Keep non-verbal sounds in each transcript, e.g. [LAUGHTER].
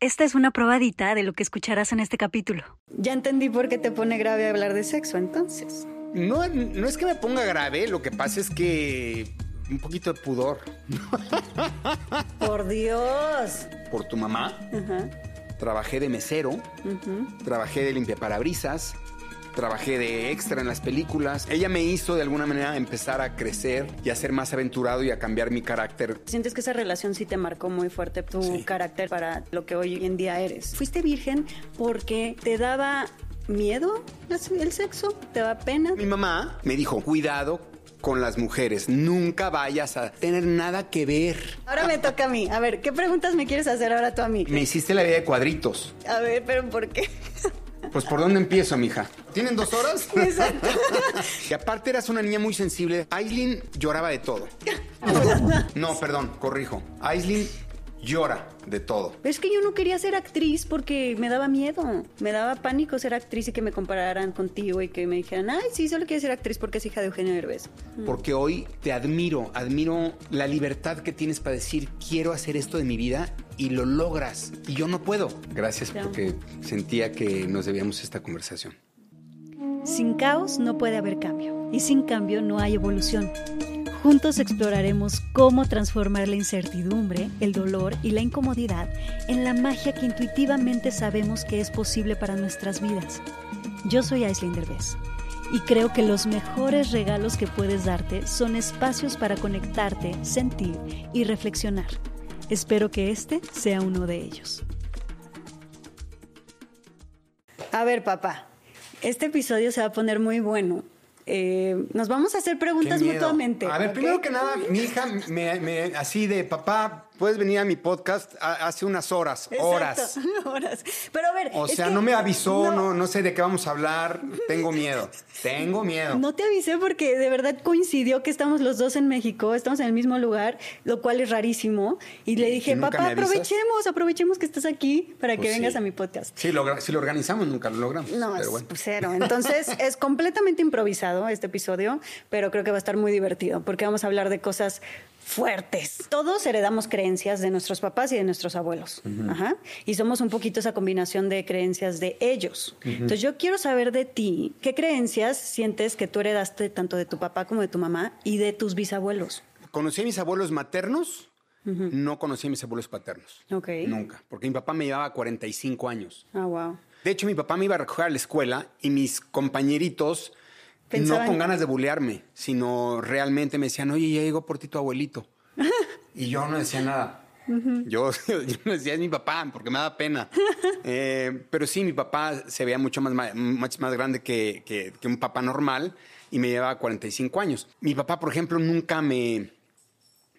Esta es una probadita de lo que escucharás en este capítulo. Ya entendí por qué te pone grave hablar de sexo entonces. No, no es que me ponga grave, lo que pasa es que un poquito de pudor. [LAUGHS] Por Dios. Por tu mamá. Ajá. Trabajé de mesero, trabajé de limpiaparabrisas, trabajé de extra en las películas. Ella me hizo de alguna manera empezar a crecer y a ser más aventurado y a cambiar mi carácter. ¿Sientes que esa relación sí te marcó muy fuerte tu Sí. carácter para lo que hoy en día eres? ¿Fuiste virgen porque te daba miedo el sexo? ¿Te daba pena? Mi mamá me dijo, cuidado con las mujeres, nunca vayas a tener nada que ver. Ahora me toca a mí. A ver, ¿qué preguntas me quieres hacer ahora tú a mí? Me hiciste la vida de cuadritos. A ver, pero ¿por qué? Pues ¿por dónde empiezo, mija? ¿Tienen dos horas? [LAUGHS] Exacto. y aparte eras una niña muy sensible. Aislinn lloraba de todo. [LAUGHS] No, perdón, corrijo. Aislinn llora de todo. Es que yo no quería ser actriz porque me daba miedo. Me daba pánico ser actriz y que me compararan contigo y que me dijeran, ay, sí, solo quiero ser actriz porque es hija de Eugenio Derbez. Porque hoy te admiro, admiro la libertad que tienes para decir, quiero hacer esto de mi vida y lo logras. Y yo no puedo. Gracias Ya. porque sentía que nos debíamos esta conversación. Sin caos no puede haber cambio y sin cambio no hay evolución. Juntos exploraremos cómo transformar la incertidumbre, el dolor y la incomodidad en la magia que intuitivamente sabemos que es posible para nuestras vidas. Yo soy Aislinn Derbez y creo que los mejores regalos que puedes darte son espacios para conectarte, sentir y reflexionar. Espero que este sea uno de ellos. A ver, papá, este episodio se va a poner muy bueno. Eh, nos vamos a hacer preguntas mutuamente. A ver, primero que nada, mi hija me, me- así de papá, puedes venir a mi podcast hace unas horas, Exacto, horas. [LAUGHS] horas. Pero a ver. O sea, no me avisó, no. no, sé de qué vamos a hablar. Tengo miedo. [LAUGHS] Tengo miedo. No te avisé porque de verdad coincidió que estamos los dos en México, estamos en el mismo lugar, lo cual es rarísimo. Y le dije, papá, aprovechemos, aprovechemos que estás aquí para que Pues vengas sí. a mi podcast. Sí, si lo organizamos, nunca lo logramos. No, pero es bueno. cero. Entonces [LAUGHS] es completamente improvisado este episodio, pero creo que va a estar muy divertido porque vamos a hablar de cosas fuertes. Todos heredamos creencias de nuestros papás y de nuestros abuelos. Ajá. Y somos un poquito esa combinación de creencias de ellos. Entonces yo quiero saber de ti, ¿qué creencias sientes que tú heredaste tanto de tu papá como de tu mamá y de tus bisabuelos? Conocí a mis abuelos maternos, no conocí a mis abuelos paternos. Ok. Nunca, porque mi papá me llevaba 45 años. Ah, wow. De hecho, mi papá me iba a recoger a la escuela y mis compañeritos, Pensaban- no con ganas de bulearme, sino realmente me decían, oye, ya llegó por ti tu abuelito. y yo no decía nada. yo, [LAUGHS] yo no decía, es mi papá, porque me da pena. [LAUGHS] Eh, pero sí, mi papá se veía mucho más, más grande que, que- que un papá normal y me llevaba 45 años. Mi papá, por ejemplo, nunca me...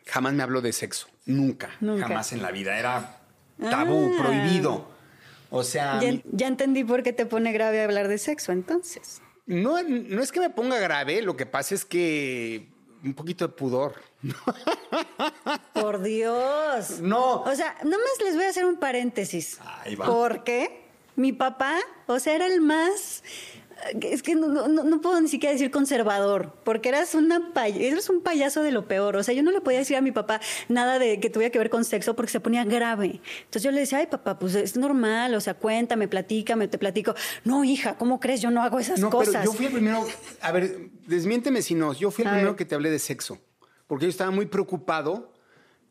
Jamás me habló de sexo. Nunca. Nunca. Jamás en la vida. Era tabú, Ah. prohibido. O sea, Ya, ya entendí por qué te pone grave hablar de sexo, entonces. No, no es que me ponga grave, lo que pasa es que un poquito de pudor. [LAUGHS] Por Dios. No. O sea, nomás les voy a hacer un paréntesis. Ahí va. Porque mi papá, o sea, era el más. Es que no, no- no puedo ni siquiera decir conservador, porque eras, una pay- eras un payaso de lo peor. O sea, yo no le podía decir a mi papá nada de que tuviera que ver con sexo porque se ponía grave. Entonces yo le decía, ay, papá, pues es normal, o sea, cuéntame, platícame, te platico. No, hija, ¿cómo crees? Yo no hago esas No, cosas. pero yo fui el primero. A ver, desmiénteme si no. Yo fui el A primero ver. que te hablé de sexo. Porque yo estaba muy preocupado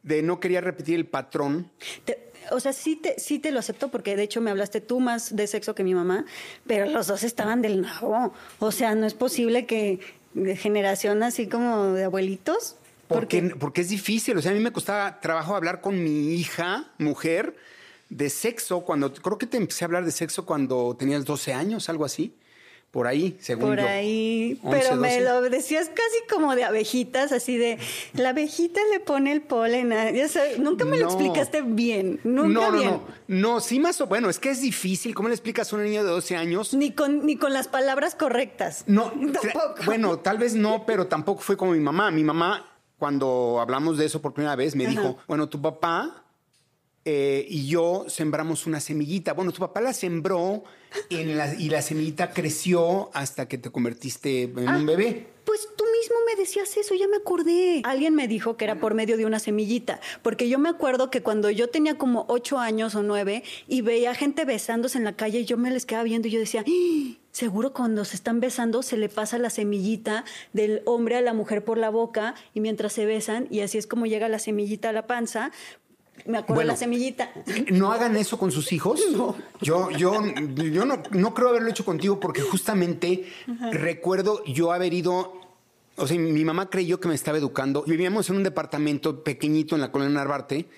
de no quería repetir el patrón. Te- o sea, sí te, sí te lo acepto porque de hecho me hablaste tú más de sexo que mi mamá, pero los dos estaban del nabo. O sea, no es posible que de generación así como de abuelitos. Porque, porque es difícil. O sea, a mí me costaba trabajo hablar con mi hija, mujer, de sexo. Cuando creo que te empecé a hablar de sexo cuando tenías 12 años, algo así. Por ahí, según por yo. ahí, 11, pero me 12. lo decías casi como de abejitas, así de la abejita le pone el polen. a- ya sabes, nunca me lo explicaste bien, nunca no, no, bien. no. No, sí más o bueno, es que es difícil. ¿Cómo le explicas a un niño de 12 años? Ni con, ni con las palabras correctas. No, [LAUGHS] Tampoco. bueno, tal vez no, pero tampoco fue como mi mamá. Mi mamá, cuando hablamos de eso por primera vez, me Ajá. dijo, bueno, tu papá eh, y yo sembramos una semillita. Bueno, tu papá la sembró en la- y la semillita creció hasta que te convertiste en Ah. un bebé. Pues tú mismo me decías eso? Ya me acordé. Alguien me dijo que era por medio de una semillita, porque yo me acuerdo que cuando yo tenía como ocho años o nueve y veía gente besándose en la calle, yo me les quedaba viendo y yo decía, ¡Ah! seguro cuando se están besando se le pasa la semillita del hombre a la mujer por la boca y mientras se besan y así es como llega la semillita a la panza. Me acuerdo de la semillita. No hagan eso con sus hijos. [LAUGHS] Yo, yo, yo no, no creo haberlo hecho contigo porque justamente recuerdo yo haber ido o sea, mi mamá creyó que me estaba educando. Vivíamos en un departamento pequeñito en la colonia Narvarte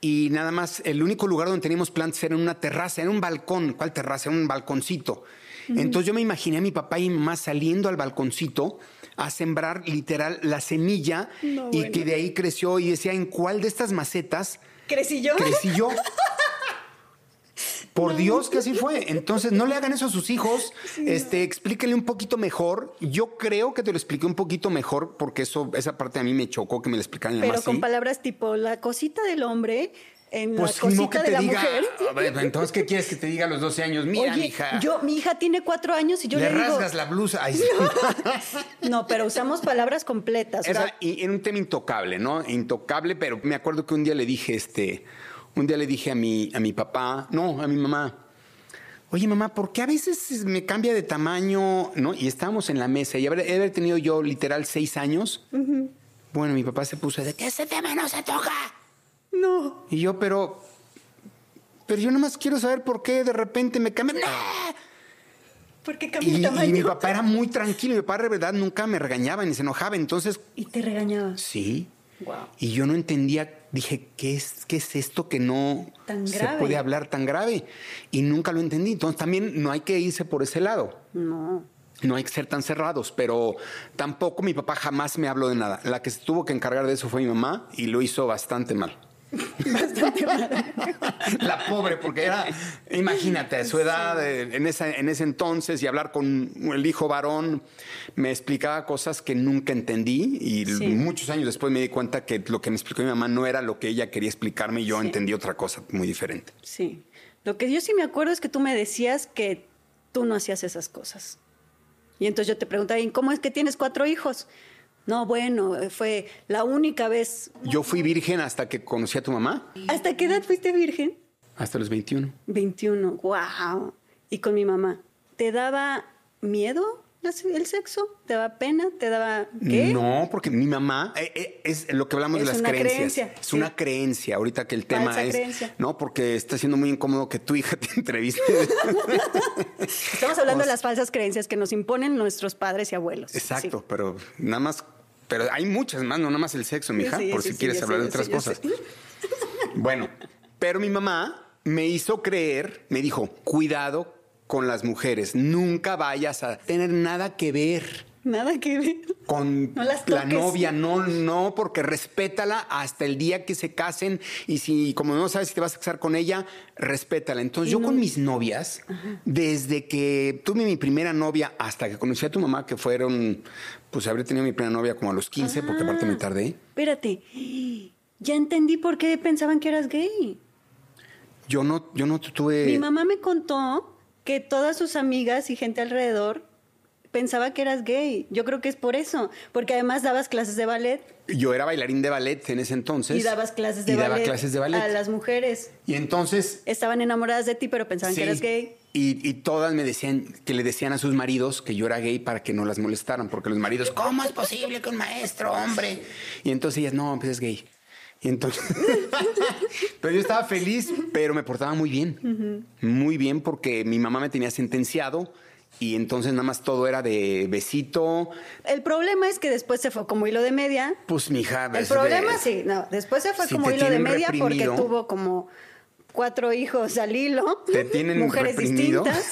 y nada más, el único lugar donde teníamos plantas era en una terraza, era un balcón. ¿Cuál terraza? Era un balconcito. Entonces yo me imaginé a mi papá y mi mamá saliendo al balconcito a sembrar literal la semilla y que de ahí creció y decía, ¿en cuál de estas macetas crecí yo? Crecí yo. [LAUGHS] Por Dios que así fue. Entonces, no le hagan eso a sus hijos. este, explíquenle un poquito mejor. Yo creo que te lo expliqué un poquito mejor porque eso, esa parte a mí me chocó que me lo explicaran. Pero con palabras tipo la cosita del hombre en la pues, cosita de la mujer. entonces, ¿qué quieres que te diga a los 12 años? Mira, mi hija. Yo, mi hija tiene cuatro años y yo le, le rasgas la blusa. [LAUGHS] no. pero usamos palabras completas. Era, un tema intocable, ¿no? Intocable, pero me acuerdo que un día le dije, este, un día le dije a mi, a mi papá, no, a mi mamá, oye mamá, ¿por qué a veces me cambia de tamaño? ¿No? Y estábamos en la mesa y haber, haber tenido yo literal seis años. Bueno, mi papá se puso de que ese tema no se toca. No. Y yo, pero. Pero yo nomás quiero saber por qué de repente me cambia. ¿Por qué cambió de tamaño? Y mi papá era muy tranquilo. Mi papá de verdad nunca me regañaba ni se enojaba. Entonces. ¿Y te regañaba? Sí. Y yo no entendía, dije, ¿qué es, qué es esto que no se puede hablar tan grave? Y nunca lo entendí. Entonces también no hay que irse por ese lado. No. No hay que ser tan cerrados, pero tampoco mi papá jamás me habló de nada. La que se tuvo que encargar de eso fue mi mamá y lo hizo bastante mal. [LAUGHS] Bastante. La pobre, porque era, imagínate, a su edad, en, esa, en ese entonces, y hablar con el hijo varón, me explicaba cosas que nunca entendí y muchos años después me di cuenta que lo que me explicó mi mamá no era lo que ella quería explicarme y yo entendí otra cosa muy diferente. Sí. Lo que yo sí me acuerdo es que tú me decías que tú no hacías esas cosas. Y entonces yo te preguntaba, ¿cómo es que tienes cuatro hijos? No, bueno, fue la única vez. Yo fui virgen hasta que conocí a tu mamá. ¿Hasta qué edad fuiste virgen? Hasta los 21. 21, wow. Y con mi mamá. ¿Te daba miedo el sexo? ¿Te daba pena? ¿Te daba qué? No, porque mi mamá eh, eh, es lo que hablamos de las creencias. Creencia, es una creencia. Ahorita que el tema es creencia? no, porque está siendo muy incómodo que tu hija [LAUGHS] te entreviste. Estamos hablando de las falsas creencias que nos imponen nuestros padres y abuelos. Exacto, pero nada más pero hay muchas más, no nada más el sexo, mi hija, por si quieres hablar de otras cosas. Bueno, pero mi mamá me hizo creer, me dijo, cuidado con las mujeres, nunca vayas a tener nada que ver. Nada que ver. Con la novia, no, no, porque respétala hasta el día que se casen y si, como no sabes si te vas a casar con ella, respétala. Entonces, yo con mis novias, desde que tuve mi primera novia hasta que conocí a tu mamá, que fueron pues habré tenido mi primera novia como a los 15, porque aparte me tardé. Espérate, ya entendí por qué pensaban que eras gay. Yo no, yo no tuve... Mi mamá me contó que todas sus amigas y gente alrededor pensaba que eras gay. Yo creo que es por eso, porque además dabas clases de ballet. Yo era bailarín de ballet en ese entonces. Y dabas clases de, ballet, clases de ballet a las mujeres. Y entonces... Estaban enamoradas de ti, pero pensaban que eras gay. Y, todas me decían que le decían a sus maridos que yo era gay para que no las molestaran, porque los maridos, ¿cómo es posible que un maestro, hombre? Y entonces ellas, no, pues es gay. Y entonces, [LAUGHS] pero yo estaba feliz, pero me portaba muy bien, muy bien porque mi mamá me tenía sentenciado y entonces nada más todo era de besito. El problema es que después se fue como hilo de media. Pues mi hija. El problema sí, no, después se fue como hilo de media porque tuvo como cuatro hijos al hilo, ¿Te tienen mujeres distintas.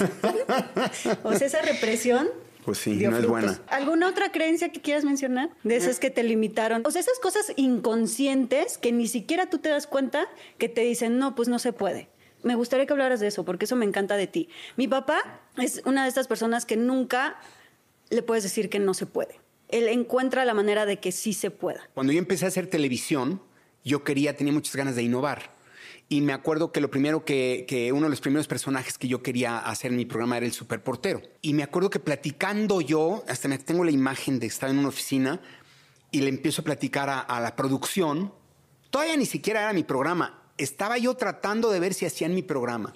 [LAUGHS] o sea, esa represión. Pues sí, no es buena. ¿Alguna otra creencia que quieras mencionar? De esas que te limitaron. O sea, esas cosas inconscientes que ni siquiera tú te das cuenta que te dicen, no, pues no se puede. Me gustaría que hablaras de eso, porque eso me encanta de ti. Mi papá es una de estas personas que nunca le puedes decir que no se puede. Él encuentra la manera de que sí se pueda. Cuando yo empecé a hacer televisión, yo quería, tenía muchas ganas de innovar. Y me acuerdo que lo primero que, que, uno de los primeros personajes que yo quería hacer en mi programa era el superportero. Y me acuerdo que platicando yo, hasta me tengo la imagen de estar en una oficina, y le empiezo a platicar a, la producción. Todavía ni siquiera era mi programa. Estaba yo tratando de ver si hacían mi programa.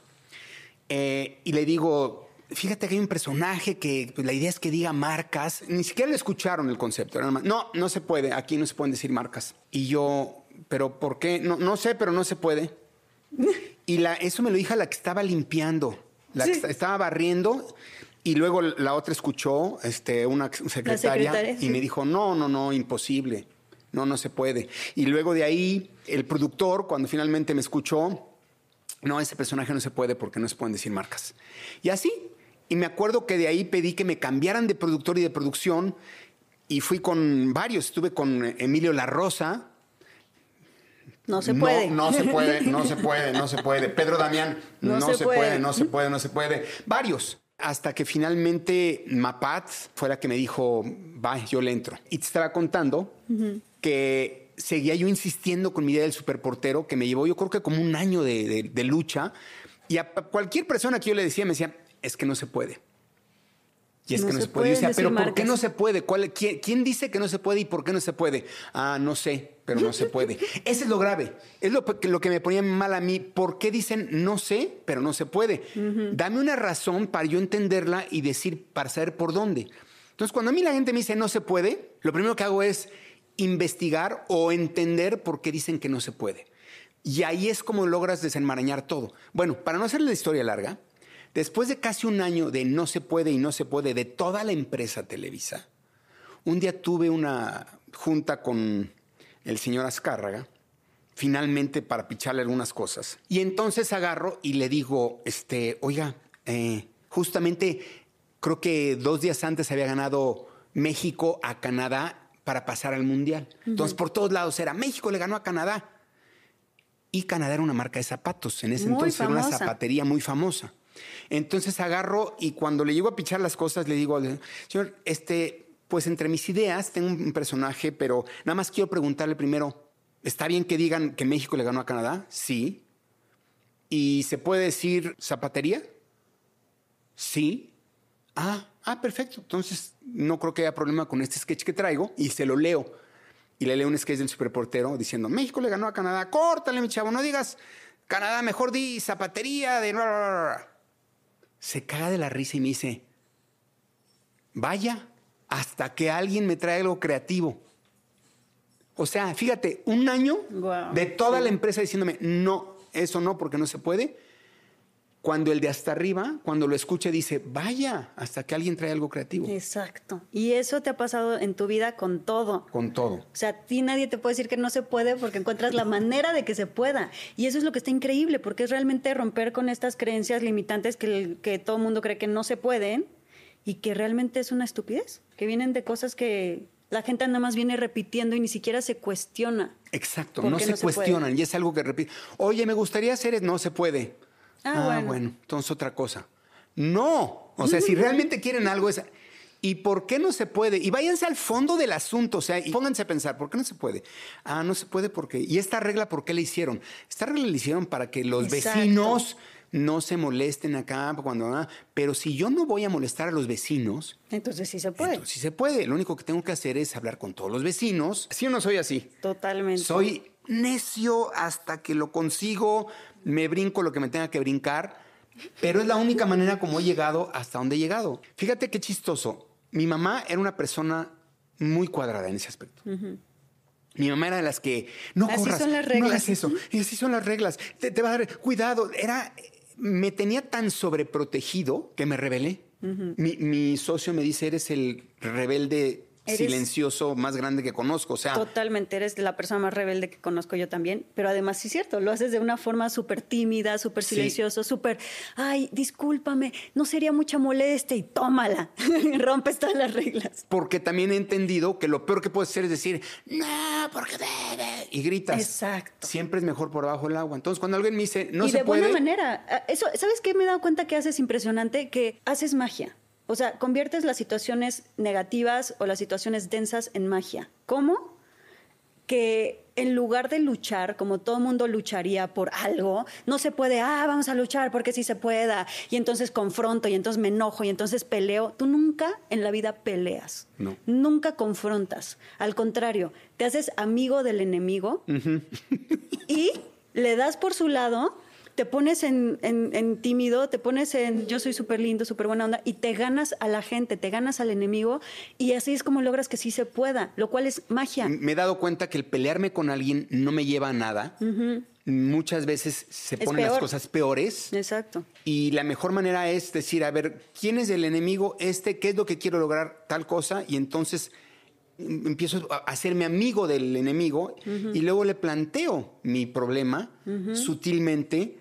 Eh, y le digo, fíjate que hay un personaje que pues, la idea es que diga marcas. Ni siquiera le escucharon el concepto. no, no se puede. Aquí no se pueden decir marcas. Y yo, ¿pero por qué? No, no sé, pero no se puede. Y la, eso me lo dijo la que estaba limpiando. La que estaba barriendo y luego la otra escuchó, este, una secretaria, y me dijo, no, no, no, imposible, no, no se puede. Y luego de ahí, el productor, cuando finalmente me escuchó, no, ese personaje no se puede porque no se pueden decir marcas. Y así, y me acuerdo que de ahí pedí que me cambiaran de productor y de producción, y fui con varios, estuve con Emilio La Rosa, no se puede. No, no, se puede, no se [LAUGHS] puede, no se puede. Pedro Damián, no, se, puede. no se puede, no se puede. Varios hasta que finalmente Mapat fue la que me dijo, va, yo le entro. Y te estaba contando que seguía yo insistiendo con mi idea del superportero, que me llevó yo creo que como un año de, lucha. Y a cualquier persona que yo le decía, me decía, es que no se puede. Y es que no se, puede. Yo pero ¿por qué no se puede? quién, dice que no se puede y por qué no se puede? Ah, no sé, pero no se puede. [LAUGHS] Ese es lo grave. Es lo, lo, que me ponía mal a mí. ¿Por qué dicen no sé, pero no se puede? Dame una razón para yo entenderla y decir, para saber por dónde. Entonces, cuando a mí la gente me dice no se puede, lo primero que hago es investigar o entender por qué dicen que no se puede. Y ahí es como logras desenmarañar todo. Bueno, para no hacerle la historia larga, Después de casi un año de no se puede y no se puede de toda la empresa Televisa, un día tuve una junta con el señor Azcárraga, finalmente para picharle algunas cosas. Y entonces agarro y le digo, este, oiga, eh, justamente creo que dos días antes había ganado México a Canadá para pasar al Mundial. Entonces, por todos lados era, México le ganó a Canadá. Y Canadá era una marca de zapatos. En ese entonces era una zapatería muy famosa. Entonces agarro y cuando le llego a pichar las cosas, le digo, señor, este, pues entre mis ideas tengo un personaje, pero nada más quiero preguntarle primero, ¿está bien que digan que México le ganó a Canadá? Sí. ¿Y se puede decir zapatería? Sí. Ah, ah, perfecto. Entonces no creo que haya problema con este sketch que traigo y se lo leo. Y le leo un sketch del superportero diciendo, México le ganó a Canadá, córtale mi chavo, no digas Canadá, mejor di zapatería de se caga de la risa y me dice, vaya, hasta que alguien me trae algo creativo. O sea, fíjate, un año de toda la empresa diciéndome, no, eso no, porque no se puede cuando el de hasta arriba, cuando lo escuche, dice, vaya, hasta que alguien trae algo creativo. Exacto. Y eso te ha pasado en tu vida con todo. Con todo. O sea, a ti nadie te puede decir que no se puede porque encuentras la manera de que se pueda. Y eso es lo que está increíble, porque es realmente romper con estas creencias limitantes que, que todo el mundo cree que no se pueden y que realmente es una estupidez, que vienen de cosas que la gente nada más viene repitiendo y ni siquiera se cuestiona. Exacto, no se, cuestionan y es algo que repite. Oye, me gustaría hacer, no se puede. Ah, ah bueno. entonces otra cosa. No, o sea, si realmente quieren algo es... ¿Y por qué no se puede? Y váyanse al fondo del asunto, o sea, y pónganse a pensar, ¿por qué no se puede? Ah, no se puede porque... ¿Y esta regla por qué la hicieron? Esta regla la hicieron para que los vecinos no se molesten acá cuando... Ah, pero si yo no voy a molestar a los vecinos... Entonces sí se puede. Entonces sí se puede. Lo único que tengo que hacer es hablar con todos los vecinos. ¿Sí o no soy así? Totalmente. Soy necio hasta que lo consigo, me brinco lo que me tenga que brincar, pero es la única manera como he llegado hasta donde he llegado. Fíjate qué chistoso. Mi mamá era una persona muy cuadrada en ese aspecto. Mi mamá era de las que no así corras, son las reglas. no hagas eso. Y así son las reglas. Te, te, va a dar cuidado. Era, me tenía tan sobreprotegido que me rebelé. mi, mi socio me dice, eres el rebelde silencioso más grande que conozco. O sea, totalmente, eres la persona más rebelde que conozco yo también. Pero además, sí es cierto, lo haces de una forma súper tímida, súper silencioso, súper, ay, discúlpame, no sería mucha molestia y tómala. [LAUGHS] Rompes todas las reglas. Porque también he entendido que lo peor que puedes hacer es decir, no, porque bebe. Y gritas. Exacto. Siempre es mejor por abajo del agua. Entonces, cuando alguien me dice, no y se puede. de buena manera. Eso, ¿sabes qué? Me he dado cuenta que haces impresionante, que haces magia. O sea, conviertes las situaciones negativas o las situaciones densas en magia. ¿Cómo? que en lugar de luchar, como todo mundo lucharía por algo, no se puede, ah, vamos a luchar porque sí se pueda, y entonces confronto, y entonces me enojo, y entonces peleo. Tú nunca en la vida peleas, No. nunca confrontas. Al contrario, te haces amigo del enemigo y le das por su lado, te pones en, en- en tímido, te pones en yo soy súper lindo, súper buena onda, y te ganas a la gente, te ganas al enemigo, y así es como logras que sí se pueda, lo cual es magia. Me he dado cuenta que el pelearme con alguien no me lleva a nada. Muchas veces se Es ponen las cosas peores. Exacto. Y la mejor manera es decir, a ver, ¿quién es el enemigo este? ¿Qué es lo que quiero lograr? Tal cosa. Y entonces mm, empiezo a hacerme amigo del enemigo y luego le planteo mi problema sutilmente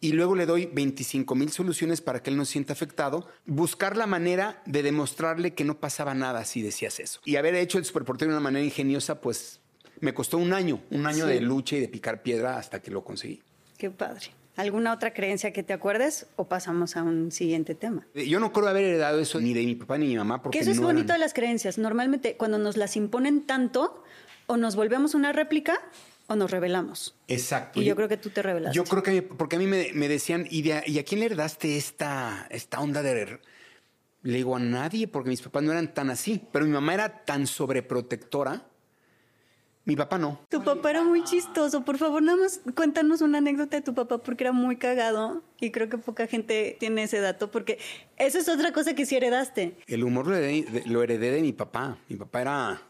y luego le doy 25 mil soluciones para que él no se sienta afectado. Buscar la manera de demostrarle que no pasaba nada si decías eso. Y haber hecho el superportero de una manera ingeniosa, pues me costó un año, un año Sí. de lucha y de picar piedra hasta que lo conseguí. Qué padre. ¿Alguna otra creencia que te acuerdes o pasamos a un siguiente tema? Eh, Yo no creo haber heredado eso ni de mi papá ni de mi mamá porque Que eso es no bonito eran- de las creencias. Normalmente cuando nos las imponen tanto, o nos volvemos una réplica o nos revelamos. Exacto. Y yo creo que tú te revelaste. Yo creo que porque a mí me, me decían, ¿y, de- ¿y a quién le heredaste esta, esta onda de... Le digo a nadie porque mis papás no eran tan así, pero mi mamá era tan sobreprotectora. Mi papá no. Tu papá era muy chistoso. Por favor, nada más cuéntanos una anécdota de tu papá porque era muy cagado y creo que poca gente tiene ese dato porque eso es otra cosa que sí heredaste. El humor lo heredé, de- lo heredé de mi papá. Mi papá era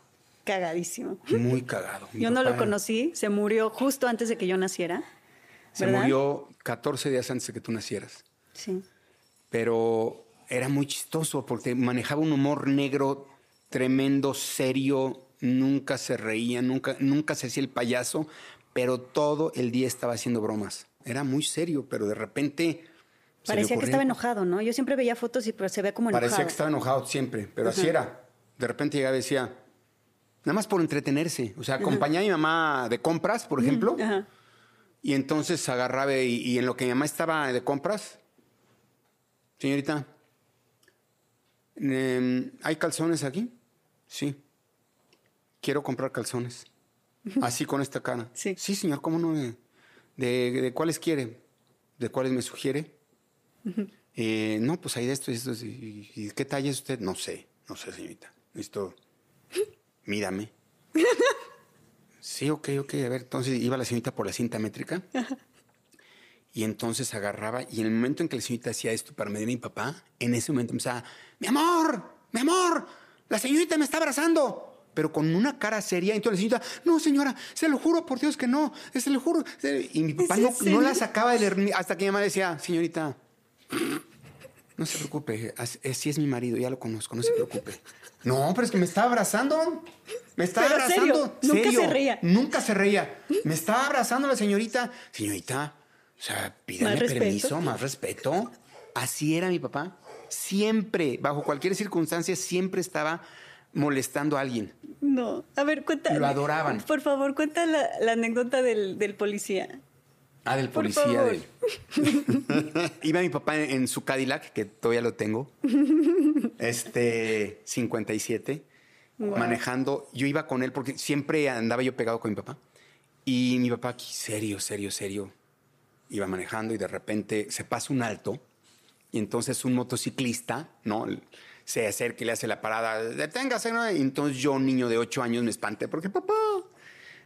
Cagadísimo. muy cagado. Mi Yo no lo conocí, se murió justo antes de que yo naciera. Se ¿verdad? murió 14 días antes de que tú nacieras. Sí. pero era muy chistoso porque manejaba un humor negro tremendo, serio, nunca se reía, nunca, nunca se hacía el payaso, pero todo el día estaba haciendo bromas. Era muy serio, pero de repente... Parecía que estaba enojado, ¿no? Yo siempre veía fotos y pues, se ve como enojado. Parecía que estaba enojado siempre, pero así era. De repente llegaba y decía, nada más por entretenerse. O sea, acompañaba a mi mamá de compras, por ejemplo, Ajá. y entonces agarraba y, y en lo que mi mamá estaba de compras, señorita, em, ¿hay calzones aquí? Sí. Quiero comprar calzones. Así con esta cara. Sí. Sí, señor, ¿cómo no? ¿De, de- de cuáles quiere? ¿De cuáles me sugiere? Eh, no, pues hay de estos y estos. ¿Y, y qué talla es usted? No sé, no sé, señorita. Listo. Mírame. Sí, ok, ok. A ver, entonces iba la señorita por la cinta métrica. Y entonces agarraba, y en el momento en que la señorita hacía esto para medir a mi papá, en ese momento empezaba, mi amor, mi amor, la señorita me está abrazando. Pero con una cara seria, entonces la señorita, no señora, se lo juro por Dios que no, se lo juro. Y mi papá ¿Es en no, no la sacaba del hasta que mi mamá decía, señorita, no se preocupe, as- así es mi marido, ya lo conozco, no se preocupe. No, pero es que me está abrazando. Me está Pero abrazando. serio, nunca se reía. Nunca se reía. Me está abrazando la señorita. Señorita, o sea, pídame Más permiso, más respeto. Así era mi papá. Siempre, bajo cualquier circunstancia, siempre estaba molestando a alguien. No. A ver, cuenta. Lo adoraban. Por favor, cuenta la, la anécdota del, del policía. Ah, del policía. del- [LAUGHS] Iba mi papá en, en su Cadillac, que todavía lo tengo. Este, 57. Wow. Manejando. Yo iba con él porque siempre andaba yo pegado con mi papá. Y mi papá aquí, serio, serio, serio. Iba manejando y de repente se pasa un alto. Y entonces un motociclista, ¿no? Se acerca y le hace la parada. Deténgase, ¿no? Y entonces yo, niño de 8 años, me espanté porque, papá,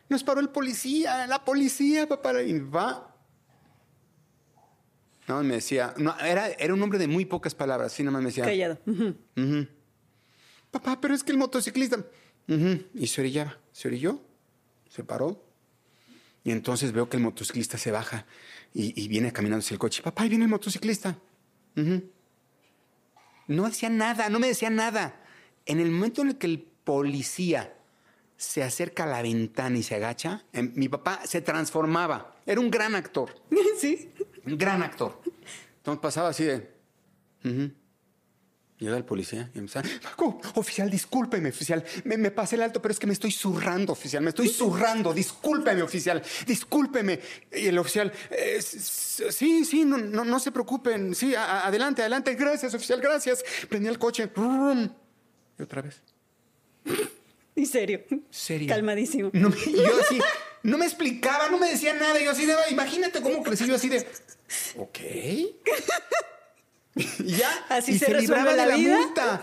nos paró el policía, la policía, papá. Y papá no, me decía, no, era, era un hombre de muy pocas palabras, sí, nada más me decía. Callado. Papá, pero es que el motociclista. Y se orillaba, se orilló, se paró. Y entonces veo que el motociclista se baja y, y viene caminando hacia el coche. Papá, ahí viene el motociclista. No decía nada, no me decía nada. En el momento en el que el policía se acerca a la ventana y se agacha, em, mi papá se transformaba. Era un gran actor. [LAUGHS] sí. Un gran actor. Entonces pasaba así de. Llega el policía y empezaba. "Oh, oficial, discúlpeme, oficial. Me, me pasé el alto, pero es que me estoy zurrando, oficial. Me estoy zurrando. Discúlpeme, oficial. Discúlpeme. Y el oficial. "Eh, sí, sí, no, no, no se preocupen. Sí, a- adelante, adelante. Gracias, oficial, gracias. Prendí el coche. Y otra vez. [LAUGHS] Y serio. Serio. Calmadísimo. No yo así, no me explicaba, no me decía nada. Yo así de, imagínate cómo crecí yo así de, ok. [LAUGHS] y ya. Así y se libraba la de la vida. multa.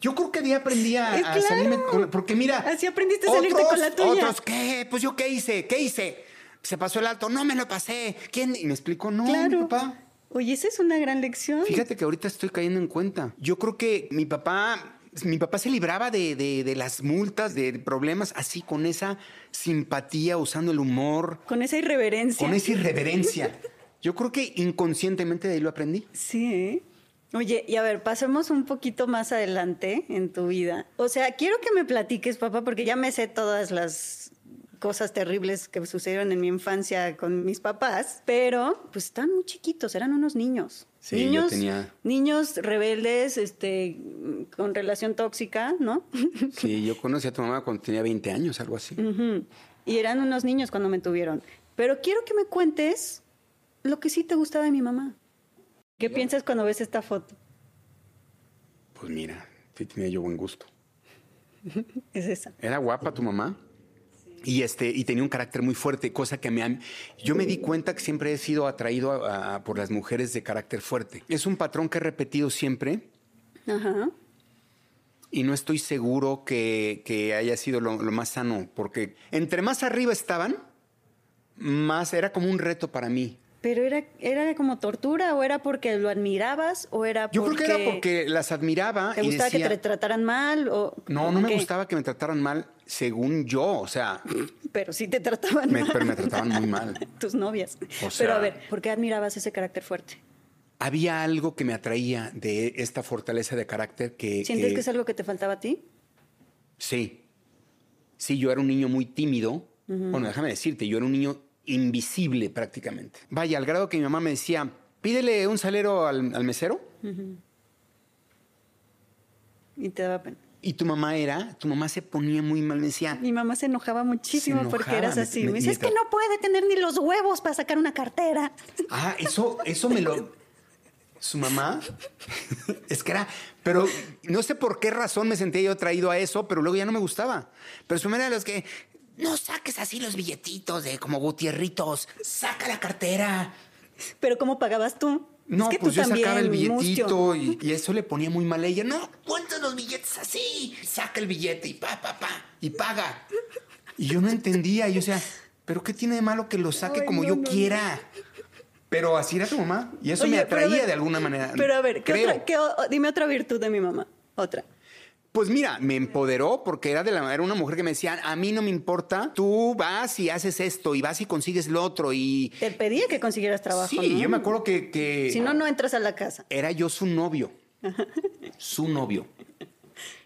Yo creo que de ahí aprendí a, Es a claro. salirme con, porque mira. Así aprendiste a salirte con la tuya. Otros, ¿qué? Pues yo, ¿qué hice? ¿Qué hice? Se pasó el alto, no me lo pasé. ¿Quién? Y me explicó, no, mi Claro. papá. Oye, esa es una gran lección. Fíjate que ahorita estoy cayendo en cuenta. Yo creo que mi papá, mi papá se libraba de, de- de las multas, de problemas, así con esa simpatía, usando el humor, Con esa irreverencia. con esa irreverencia. Yo creo que inconscientemente de ahí lo aprendí. Sí. ¿eh? Oye, y a ver, pasemos un poquito más adelante en tu vida. O sea, quiero que me platiques, papá, porque ya me sé todas las cosas terribles que sucedieron en mi infancia con mis papás, pero pues están muy chiquitos, eran unos niños. Sí, yo niños, tenía- niños rebeldes, este, con relación tóxica, ¿no? Sí, yo conocí a tu mamá cuando tenía 20 años, algo así. Y eran unos niños cuando me tuvieron. Pero quiero que me cuentes lo que sí te gustaba de mi mamá. ¿Qué piensas cuando ves esta foto? Pues mira, sí tenía yo buen gusto. [LAUGHS] Es esa. Era guapa tu mamá. Y, este, y tenía un carácter muy fuerte, cosa que me han- yo me di cuenta que siempre he sido atraído a- a- por las mujeres de carácter fuerte. Es un patrón que he repetido siempre Ajá. y no estoy seguro que, que haya sido lo, lo más sano, porque entre más arriba estaban, más era como un reto para mí. Pero era, era como tortura o era porque lo admirabas o era Yo porque creo que era porque las admiraba te y gustaba decía, que te trataran mal o no, no me ¿qué? gustaba que me trataran mal según yo, o sea, Pero sí te trataban me- mal. pero me trataban muy mal. [LAUGHS] Tus novias. O pero a sea- ver, ¿por qué admirabas ese carácter fuerte? Había algo que me atraía de esta fortaleza de carácter que... ¿Sientes que- que es algo que te faltaba a ti? Sí. Sí, yo era un niño muy tímido. Bueno, déjame decirte, yo era un niño invisible prácticamente. Vaya, al grado que mi mamá me decía, pídele un salero al, al mesero. Y te daba pena. Y tu mamá era, tu mamá se ponía muy mal, me decía, Mi mamá se enojaba muchísimo Se porque eras así. me- Me, es que no puede tener ni los huevos para sacar una cartera. [LAUGHS] ah, eso, eso me lo... Su mamá, [LAUGHS] es que era, pero no sé por qué razón me sentía yo atraído a eso, pero luego ya no me gustaba. Pero su mamá era de los que, no saques así los billetitos de como Gutierritos, saca la cartera. Pero ¿cómo pagabas tú? No, es que pues yo sacaba el billetito y, y eso le ponía muy mal a ella. No, cuenta los billetes así. Saca el billete y pa, pa, pa, y paga. Y yo no entendía. Yo decía, ¿pero qué tiene de malo que lo saque Ay, como no, yo no, no. quiera? Pero así era tu mamá. Y eso Oye, me atraía ver, de alguna manera. Pero a ver, ¿qué otra, qué o- dime otra virtud de mi mamá. Otra. Pues mira, me empoderó porque era, de la, era una mujer que me decía, a mí no me importa, tú vas y haces esto y vas y consigues lo otro. Y Te pedía que consiguieras trabajo. sí, ¿no? yo me acuerdo que... que Si no, no entras a la casa. era yo su novio. [LAUGHS] su novio.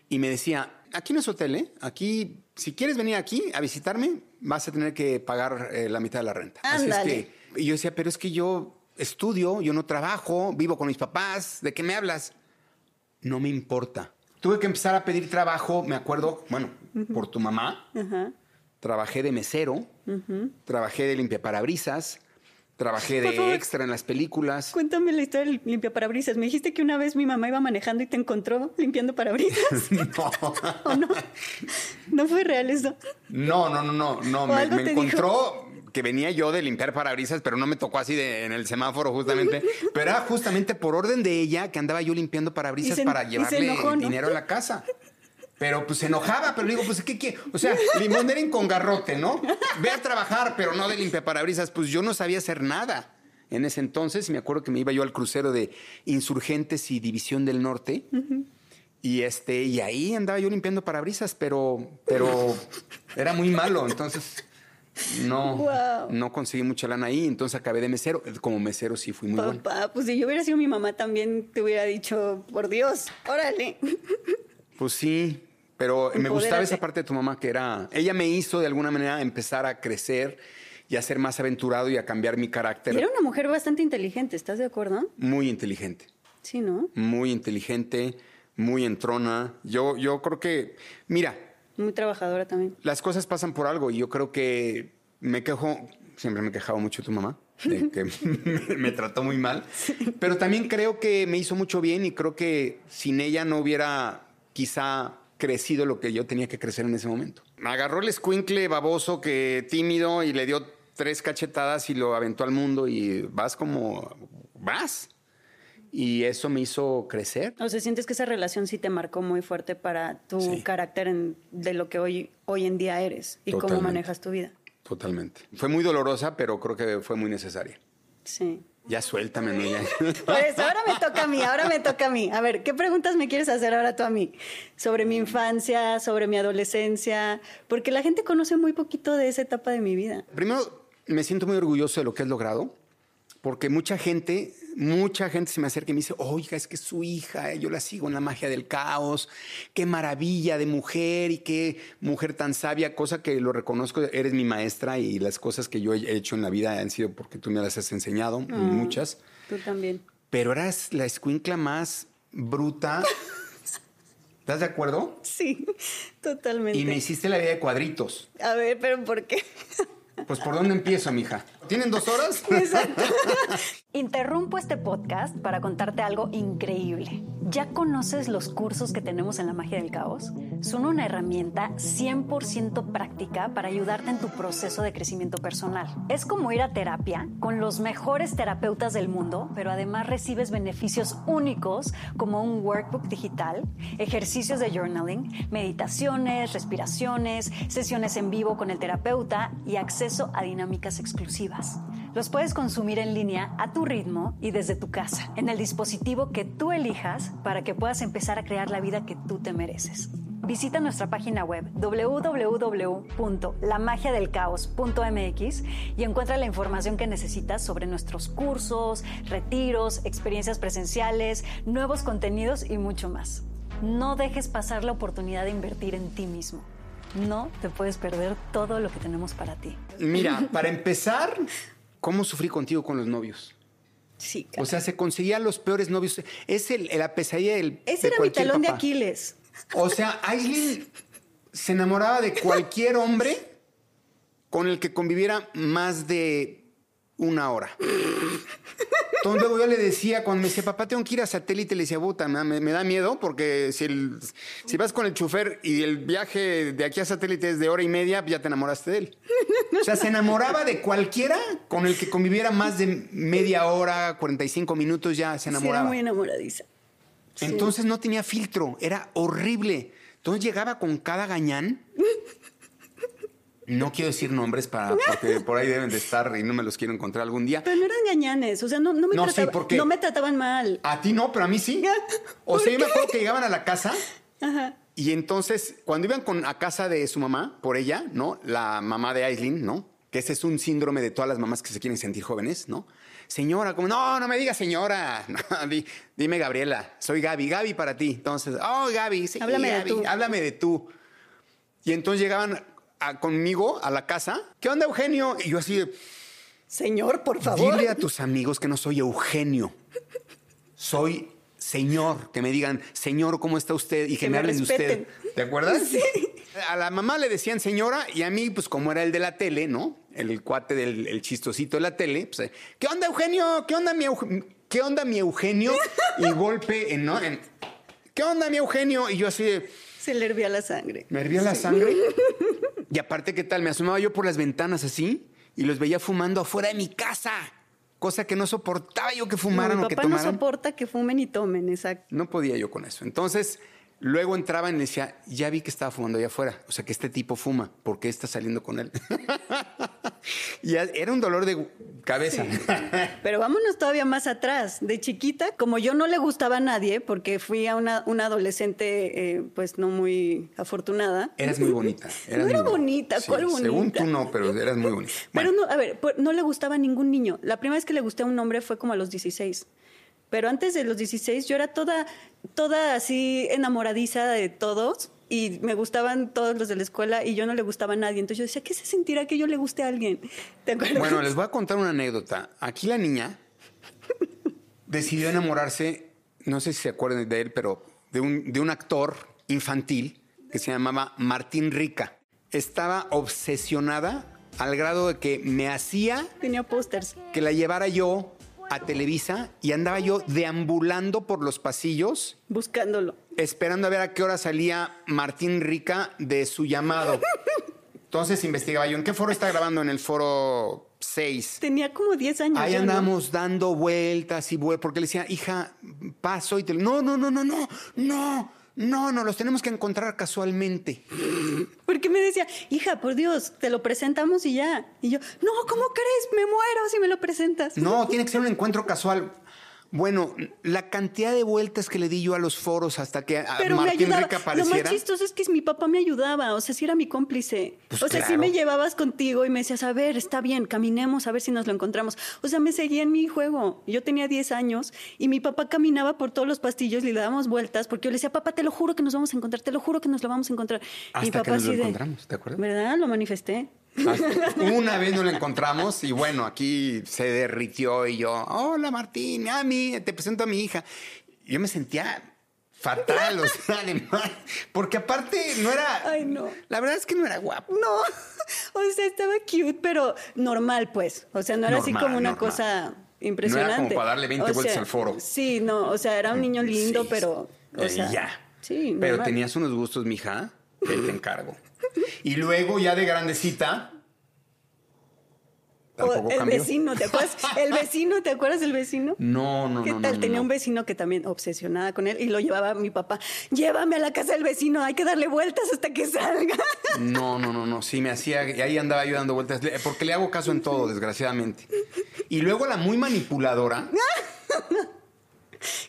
Y me decía, aquí no es hotel, ¿eh? Aquí, si quieres venir aquí a visitarme, vas a tener que pagar eh, la mitad de la renta. Así es que, y yo decía, pero es que yo estudio, yo no trabajo, vivo con mis papás, ¿de qué me hablas? No me importa. Tuve que empezar a pedir trabajo, me acuerdo, bueno, por tu mamá. Ajá. Trabajé de mesero, trabajé de limpiaparabrisas, trabajé de favor. extra en las películas. Cuéntame la historia del limpiaparabrisas. Me dijiste que una vez mi mamá iba manejando y te encontró limpiando parabrisas. [LAUGHS] No. [LAUGHS] ¿O no? ¿No fue real eso? No, no, no, no, no. ¿O Me, encontró que venía yo de limpiar parabrisas, pero no me tocó así de, en el semáforo justamente. [LAUGHS] pero era justamente por orden de ella que andaba yo limpiando parabrisas se- para llevarle enojó, ¿no? dinero a la casa. Pero pues se enojaba, pero le digo, pues ¿qué quiere? O sea, limoneren con garrote, ¿no? Ve a trabajar, pero no de limpiaparabrisas. Pues yo no sabía hacer nada. En ese entonces, me acuerdo que me iba yo al crucero de Insurgentes y División del Norte. Y este, y ahí andaba yo limpiando parabrisas, pero, pero era muy malo. Entonces, no, Wow. no conseguí mucha lana ahí. Entonces acabé de mesero. Como mesero sí fui muy bueno. Papá, pues si yo hubiera sido mi mamá también te hubiera dicho, por Dios, órale. [LAUGHS] Pues sí, pero me gustaba esa parte de tu mamá que era. Ella me hizo de alguna manera empezar a crecer y a ser más aventurado y a cambiar mi Y carácter. era una mujer bastante inteligente, ¿estás de acuerdo? Muy inteligente. Sí, ¿no? Muy inteligente, muy entrona. Yo, yo creo que, mira, Muy trabajadora también. las cosas pasan por algo y yo creo que me quejo, siempre me he quejado mucho tu mamá, de que [LAUGHS] me, me trató muy mal, pero también creo que me hizo mucho bien y creo que sin ella no hubiera quizá crecido lo que yo tenía que crecer en ese momento. Me agarró el escuincle baboso que tímido y le dio tres cachetadas y lo aventó al mundo y vas como vas. Y eso me hizo crecer. O sea, sientes que esa relación sí te marcó muy fuerte para tu Sí. carácter en- de lo que hoy, hoy en día eres y cómo manejas tu vida. Totalmente. Fue muy dolorosa, pero creo que fue muy necesaria. Sí. Ya suéltame, ¿no? [LAUGHS] Por eso, ahora me toca a mí, ahora me toca a mí. A ver, ¿qué preguntas me quieres hacer ahora tú a mí? Sobre mi infancia, sobre mi adolescencia, porque la gente conoce muy poquito de esa etapa de mi vida. Primero, me siento muy orgulloso de lo que has logrado, porque mucha gente, mucha gente se me acerca y me dice, oiga, es que su hija, eh, yo la sigo en la magia del caos, qué maravilla de mujer y qué mujer tan sabia, cosa que lo reconozco, eres mi maestra y las cosas que yo he hecho en la vida han sido porque tú me las has enseñado, muchas, Tú también. pero eras la escuincla más bruta. ¿Estás de acuerdo? Sí, totalmente. Y me hiciste la vida de cuadritos. A ver, pero ¿por qué? Pues, ¿por dónde empiezo, mija? ¿Tienen dos horas? [LAUGHS] [LAUGHS] Interrumpo este podcast para contarte algo increíble. ¿Ya conoces los cursos que tenemos en la magia del caos? Son una herramienta 100% práctica para ayudarte en tu proceso de crecimiento personal. Es como ir a terapia con los mejores terapeutas del mundo, pero además recibes beneficios únicos como un workbook digital, ejercicios de journaling, meditaciones, respiraciones, sesiones en vivo con el terapeuta y acceso a dinámicas exclusivas. Los puedes consumir en línea a tu ritmo y desde tu casa, en el dispositivo que tú elijas para que puedas empezar a crear la vida que tú te mereces. Visita nuestra página web www.lamagiadelcaos.mx y encuentra la información que necesitas sobre nuestros cursos, retiros, experiencias presenciales, nuevos contenidos y mucho más. No dejes pasar la oportunidad de invertir en ti mismo. No te puedes perder todo lo que tenemos para ti. Mira, [LAUGHS] para empezar, ¿cómo sufrí contigo con los novios? Sí, O sea, se conseguían los peores novios. Es el, la pesadilla del. ese de era mi talón de. Aquiles. O sea, Aislinn se enamoraba de cualquier hombre con el que conviviera más de una hora. Entonces luego yo le decía, cuando me decía, papá, tengo que ir a satélite, le decía, puta, me, me da miedo porque si, el- si vas con el chofer y el viaje de aquí a satélite es de hora y media, ya te enamoraste de él. O sea, se enamoraba de cualquiera con el que conviviera más de media hora, 45 minutos, ya se Sí, era enamoraba. muy enamoradiza. Sí. Entonces no tenía filtro, era horrible. Entonces llegaba con cada gañán. No quiero decir nombres para, [LAUGHS] porque por ahí deben de estar y no me los quiero encontrar algún día. Pero no eran gañanes, o sea, no, no, me, No, sí, porque- no me trataban mal. A ti no, pero a mí sí. [LAUGHS] O sea, yo me acuerdo que llegaban a la casa y entonces cuando iban con, a casa de su mamá, por ella, ¿no? La mamá de Aislinn, ¿no? Que ese es un síndrome de todas las mamás que se quieren sentir jóvenes, ¿no? Señora, como, no, no me digas señora. [LAUGHS] No, di- dime Gabriela, soy Gaby, Gaby para ti. Entonces, oh, Gaby, sí, Háblame de Gaby, tú. háblame de tú. Y entonces llegaban a- conmigo a la casa. ¿Qué onda, Eugenio? Y yo así de, Señor, por favor. Dile a tus amigos que no soy Eugenio. Soy señor. Que me digan, señor, ¿cómo está usted? Y que, Que me me hablen de usted. ¿Te acuerdas? Sí. A la mamá le decían señora y a mí, pues como era el de la tele, ¿no? El, cuate del el chistosito de la tele, pues, eh, ¿qué onda, Eugenio? ¿Qué onda, mi, Euge- ¿Qué onda, mi Eugenio? Y golpe en, ¿no? En, ¿Qué onda, mi Eugenio? Y yo así de, Se le hervía la sangre. me hervía la sangre. Y aparte, ¿qué tal? Me asomaba yo por las ventanas así y los veía fumando afuera de mi casa. Cosa que no soportaba yo que fumaran mi o que papá no tomaran. soporta que fumen y tomen, exacto. No podía yo con eso. Entonces, luego entraba y le decía, ya vi que estaba fumando allá afuera. O sea, que este tipo fuma. ¿Por qué está saliendo con él? [LAUGHS] [LAUGHS] y era un dolor de cabeza. [LAUGHS] Pero vámonos todavía más atrás. De chiquita, como yo no le gustaba a nadie, porque fui a una, una adolescente, eh, pues no muy afortunada. Eras muy bonita. [LAUGHS] eras No era bonita, ¿cuál Según bonita? tú no, pero eras muy bonita. Pero no, a ver, pues, no le gustaba a ningún niño. La primera vez que le gusté a un hombre fue como a los 16. Pero antes de los 16 yo era toda, toda así enamoradiza de todos y me gustaban todos los de la escuela y yo no le gustaba a nadie. Entonces yo decía, ¿qué se sentirá que yo le guste a alguien? ¿Te acuerdas? Bueno, les voy a contar una anécdota. Aquí la niña decidió enamorarse, no sé si se acuerdan de él, pero de un, de un actor infantil que se llamaba Martín Rica. Estaba obsesionada al grado de que me hacía Tenía pósters. que la llevara yo a Televisa y andaba yo deambulando por los pasillos Buscándolo. esperando a ver a qué hora salía Martín Rica de su llamado. Entonces investigaba yo, ¿en qué foro está grabando? En el foro 6. Tenía como 10 años. Ahí andamos dando vueltas y vueltas, porque le decía, hija, paso y te... No, no, no, no, no, no, no, no, los tenemos que encontrar casualmente. Porque me decía, hija, por Dios, te lo presentamos y ya. Y yo, no, ¿cómo crees? Me muero si me lo presentas. No, tiene que ser un encuentro casual. Bueno, la cantidad de vueltas que le di yo a los foros hasta que Pero me Martín ayudaba. Rica Lo más chistoso es que mi papá me ayudaba, o sea, sí era mi cómplice. Pues o sea, sí claro. me llevabas contigo y me decías, a ver, está bien, caminemos a ver si nos lo encontramos. O sea, me seguía en mi juego. Yo tenía 10 años y mi papá caminaba por todos los pastillos y le dábamos vueltas porque yo le decía, papá, te lo juro que nos vamos a encontrar, te lo juro que nos lo vamos a encontrar. y Hasta que papá nos lo encontramos, ¿te acuerdas? ¿Verdad? Lo manifesté. Una vez nos la encontramos y bueno, aquí se derritió y yo, hola Martín, a mí, te presento a mi hija. Yo me sentía fatal, o sea, además, porque aparte no era... Ay, no. La verdad es que no era guapo. No, [LAUGHS] o sea, estaba cute, pero normal, pues. O sea, no era así como una normal. cosa impresionante. No era como para darle 20 O vueltas sea, al foro. Sí, no, o sea, era un niño lindo, Sí, pero. O sea, ya. Sí, Pero normal. tenías unos gustos, mija, que te encargo. [LAUGHS] Y luego ya de grandecita... O el cambió. vecino, ¿te acuerdas? El [LAUGHS] vecino, ¿te acuerdas del vecino? No, no, ¿Qué no, tal? no, Tenía no. un vecino que también obsesionada con él y lo llevaba mi papá. Llévame a la casa del vecino, hay que darle vueltas hasta que salga. [LAUGHS] No, no, no, no. Sí, me hacía. Y ahí andaba yo dando vueltas. Porque le hago caso en todo, desgraciadamente. Y luego la muy manipuladora.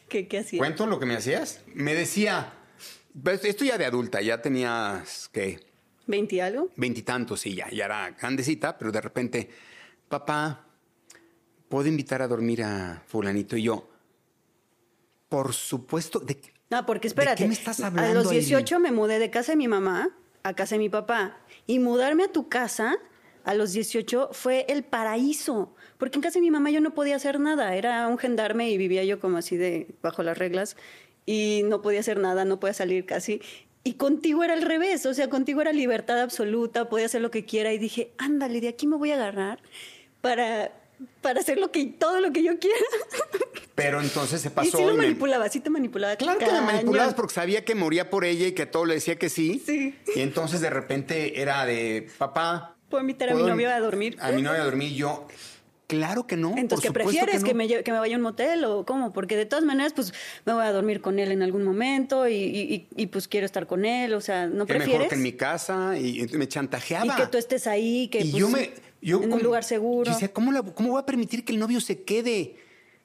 ¿Qué, qué hacía? ¿Cuento lo que me hacías? Me decía. pues, Esto ya de adulta, ya tenías, ¿qué? ¿20 y algo? Veintitantos, sí, ya, ya era grandecita, pero de repente, papá, ¿puedo invitar a dormir a Fulanito? Y yo, por supuesto, de, qué- No, porque ¿De espérate. qué me estás hablando, A los Aileen? 18 me mudé de casa de mi mamá a casa de mi papá. Y mudarme a tu casa a los 18 fue el paraíso. Porque en casa de mi mamá yo no podía hacer nada. Era un gendarme y vivía yo como así de bajo las reglas. Y no podía hacer nada, no podía salir casi. Y contigo era al revés. O sea, contigo era libertad absoluta, podía hacer lo que quiera. Y dije, ándale, de aquí me voy a agarrar para, para hacer lo que, todo lo que yo quiera. pero entonces se [LAUGHS] y pasó. sí lo y me- manipulaba, sí te manipulaba. Claro que cañón. manipulabas porque sabía que moría por ella y que todo le decía que sí. Sí. Y entonces de repente era de, papá. ¿Puedo invitar a mi ¿puedo novio a dormir? A mi novio a dormir. Y yo, claro que no. Entonces, por ¿qué supuesto prefieres? no. Que, me, que me vaya a un motel o cómo? Porque de todas maneras, pues me voy a dormir con él en algún momento y, y- y- y, pues quiero estar con él. O sea, ¿no prefieres? mejor que en mi casa y, y me chantajeaba. y que tú estés ahí, que y pues, yo me. Yo en un lugar seguro. Yo decía, ¿cómo, la- ¿cómo voy a permitir que el novio se quede?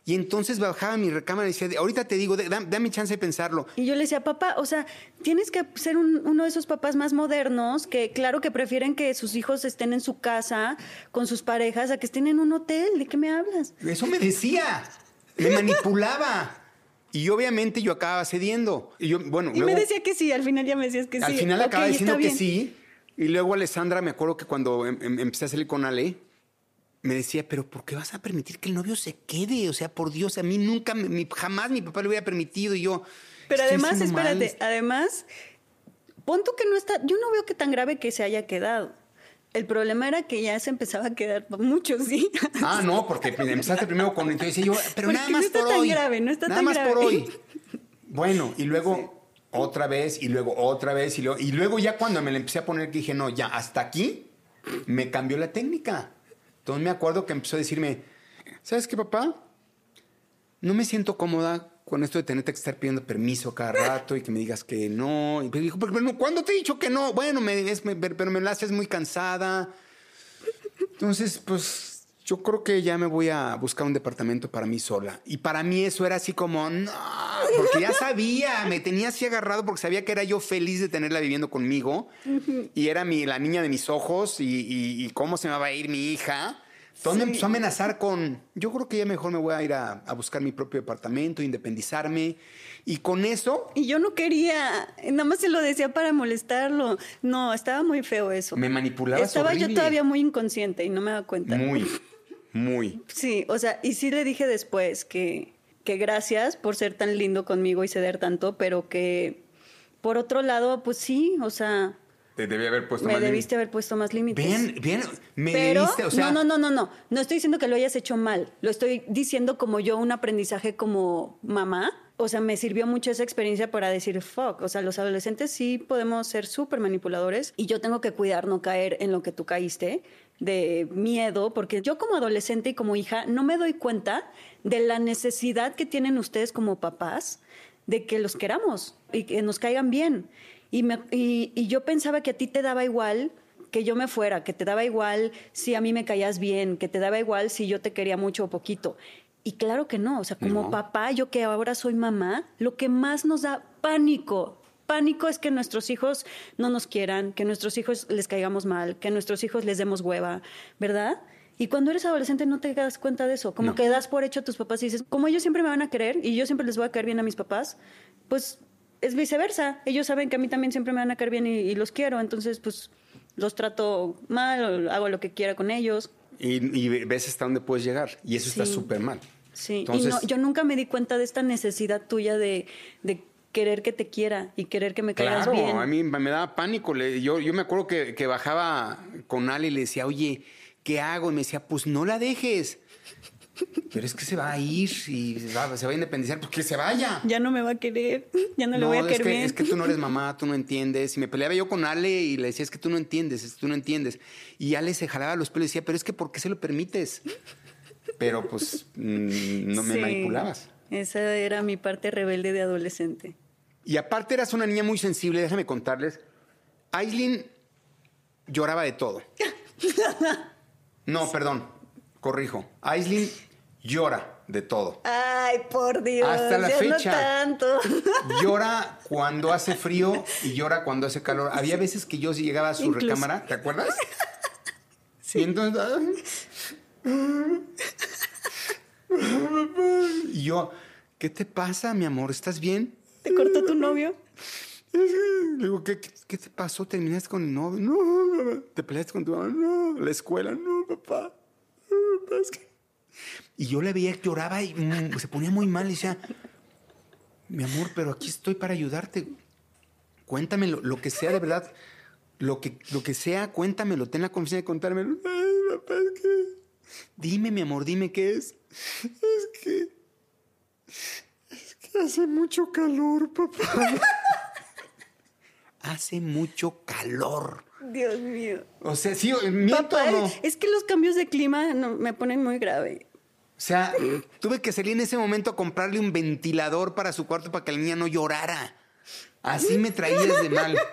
Y entonces bajaba a mi recámara y decía, ahorita te digo, dame chance de pensarlo. Y yo le decía, papá, o sea, tienes que ser un- uno de esos papás más modernos que, claro, que prefieren que sus hijos estén en su casa con sus parejas a que estén en un hotel. ¿De qué me hablas? Eso me decía. Me manipulaba. Y obviamente yo acababa cediendo. Y yo, bueno, Y luego, me decía que sí, al final ya me decías que al sí. final Ok, acaba diciendo que sí. Y luego Alessandra, me acuerdo que cuando em- em- empecé a salir con Ale, me decía, pero ¿por qué vas a permitir que el novio se quede? O sea, por Dios, a mí nunca, mi- jamás mi papá lo hubiera permitido. Y yo. Pero además, haciendo mal. espérate, además, pon tú que no está, yo no veo que tan grave que se haya quedado. El problema era que ya se empezaba a quedar [LAUGHS] mucho, sí. Ah, no, porque empezaste primero con. Entonces yo, pero Porque nada no más está por tan hoy. grave, no está nada tan más por hoy. Bueno, y luego otra vez, y luego otra vez, y luego, y luego ya cuando me le empecé a poner que dije, no, ya, hasta aquí, me cambió la técnica. Entonces me acuerdo que empezó a decirme, ¿sabes qué, papá? No me siento cómoda con esto de tenerte que estar pidiendo permiso cada rato y que me digas que no. Y me dijo, pero, ¿cuándo te he dicho que no? Bueno, me- pero me la haces muy cansada. Entonces, pues yo creo que ya me voy a buscar un departamento para mí sola. Y para mí eso era así como, no, porque ya sabía, me tenía así agarrado porque sabía que era yo feliz de tenerla viviendo conmigo. Y era mi, la niña de mis ojos y, y- y cómo se me va a ir mi hija. Entonces me empezó a amenazar con, yo creo que ya mejor me voy a ir a, a buscar mi propio departamento, independizarme. Y con eso Y yo no quería, nada más se lo decía para molestarlo. No, estaba muy feo eso. me manipulabas Estaba yo todavía muy inconsciente y no me daba cuenta. Muy, muy. Sí, o sea, y sí le dije después que, que gracias por ser tan lindo conmigo y ceder tanto, pero que por otro lado, pues sí, o sea, Te debí haber puesto me más debiste haber puesto más límites. Bien, bien, me Pero, debiste, o sea, no, no, no, no, no. No estoy diciendo que lo hayas hecho mal. Lo estoy diciendo como yo un aprendizaje como mamá. O sea, me sirvió mucho esa experiencia para decir, fuck, o sea, los adolescentes sí podemos ser súper manipuladores y yo tengo que cuidar no caer en lo que tú caíste de miedo, porque yo como adolescente y como hija no me doy cuenta de la necesidad que tienen ustedes como papás de que los queramos y que nos caigan bien. Y, me- y- y yo pensaba que a ti te daba igual que yo me fuera, que te daba igual si a mí me caías bien, que te daba igual si yo te quería mucho o poquito. Y claro que no, o sea, como No. papá, yo que ahora soy mamá, lo que más nos da pánico, pánico es que nuestros hijos no nos quieran, que nuestros hijos les caigamos mal, que nuestros hijos les demos hueva, ¿verdad? Y cuando eres adolescente no te das cuenta de eso, como No. que das por hecho a tus papás y dices, como ellos siempre me van a querer y yo siempre les voy a caer bien a mis papás, pues es viceversa. Ellos saben que a mí también siempre me van a caer bien y, y los quiero, entonces pues los trato mal hago lo que quiera con ellos. y, y ves hasta dónde puedes llegar. Y eso está súper mal. Sí, Entonces, y no, yo nunca me di cuenta de esta necesidad tuya de, de querer que te quiera y querer que me caigas Claro, bien. a mí me daba pánico. Yo, yo me acuerdo que, que bajaba con Ale y le decía, oye, ¿qué hago? Y me decía, pues no la dejes. Pero es que se va a ir y se va, se va a independizar, pues que se vaya. Ya no me va a querer, ya no, le voy a es querer que, bien. es que tú no eres [LAUGHS] mamá, tú no entiendes. Y me peleaba yo con Ale y le decía, es que tú no entiendes, es que tú no entiendes. Y Ale se jalaba los pelos y decía, pero es que ¿por qué se lo permites? Pero pues no me Sí, manipulabas. Esa era mi parte rebelde de adolescente. Y aparte eras una niña muy sensible, déjame contarles. Aislinn lloraba de todo. [LAUGHS] No, perdón, corrijo. Aislinn llora de todo. Ay, por Dios. Hasta la fecha. No tanto. [LAUGHS] Llora cuando hace frío y llora cuando hace calor. Había veces que yo llegaba a su Incluso. recámara, ¿te acuerdas? Sí. Y entonces. [LAUGHS] Y yo, ¿qué te pasa, mi amor? ¿Estás bien? ¿Te cortó tu novio? Le digo, ¿qué, qué, qué te pasó? ¿Terminaste con el novio? No. ¿Te peleaste con tu mamá? No, la escuela. No, papá. Es que... Y yo le veía que lloraba y mm, se ponía muy mal y decía, mi amor, pero aquí estoy para ayudarte. Cuéntame lo, lo que sea de verdad. Lo que, lo que sea, cuéntamelo. Ten la confianza de contármelo. Papá, es que... Dime, mi amor, dime qué es. Es que... Hace mucho calor, papá. [LAUGHS] hace mucho calor. Dios mío. O sea, sí, miento Papá, o no. es que los cambios de clima no- me ponen muy grave. O sea, tuve que salir en ese momento a comprarle un ventilador para su cuarto para que la niña no llorara. Así me traías de mal. [LAUGHS]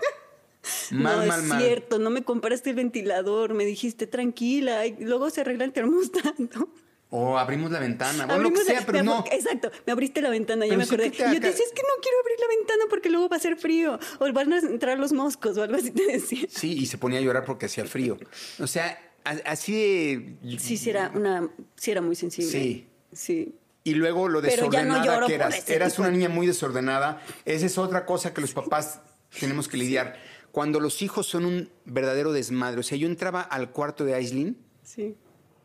Mal, no mal, es mal. cierto, no me compraste el ventilador, me dijiste tranquila, y luego se arregla el termostato. [LAUGHS] O abrimos la ventana, bueno, lo que sea, la- pero no. Exacto, me abriste la ventana, ya me acordé. Y yo te decía, es que no quiero abrir la ventana porque luego va a hacer frío, o van a entrar los moscos, o algo así te decía. Sí, y se ponía a llorar porque hacía frío. O sea, así de... Sí, sí era, una, sí era muy sensible. Sí. Sí. Y luego lo no desordenada que eras. Eras una niña muy desordenada. Esa es otra cosa que los papás tenemos que lidiar. Cuando los hijos son un verdadero desmadre. O sea, yo entraba al cuarto de Aislinn Sí,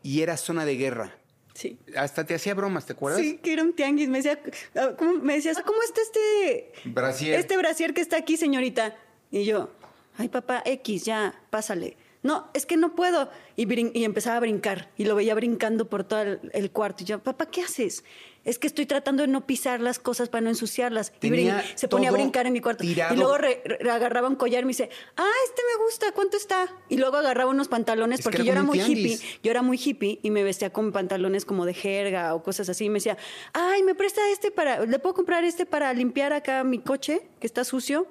y era zona de guerra. Sí. Hasta te hacía bromas, ¿te acuerdas? Sí, que era un tianguis. Me decía, ah, ¿cómo, me decías, "Ah, ¿cómo está este Brasier. Este brasier que está aquí, señorita. Y yo, ay, papá, X, ya, pásale. No, es que no puedo. Y, empezaba a brincar. Y lo veía brincando por todo el, el cuarto. Y yo, papá, ¿qué haces? Es que estoy tratando de no pisar las cosas para no ensuciarlas. Y Tenía se ponía a brincar en mi cuarto. tirado. Y luego re- re- agarraba un collar y me dice, ah, este me gusta, ¿cuánto está? Y luego agarraba unos pantalones, Es que porque era yo era muy hippie. Yo era muy hippie y me vestía con pantalones como de jerga o cosas así. Y me decía, ay, ¿me presta este para, le puedo comprar este para limpiar acá mi coche que está sucio?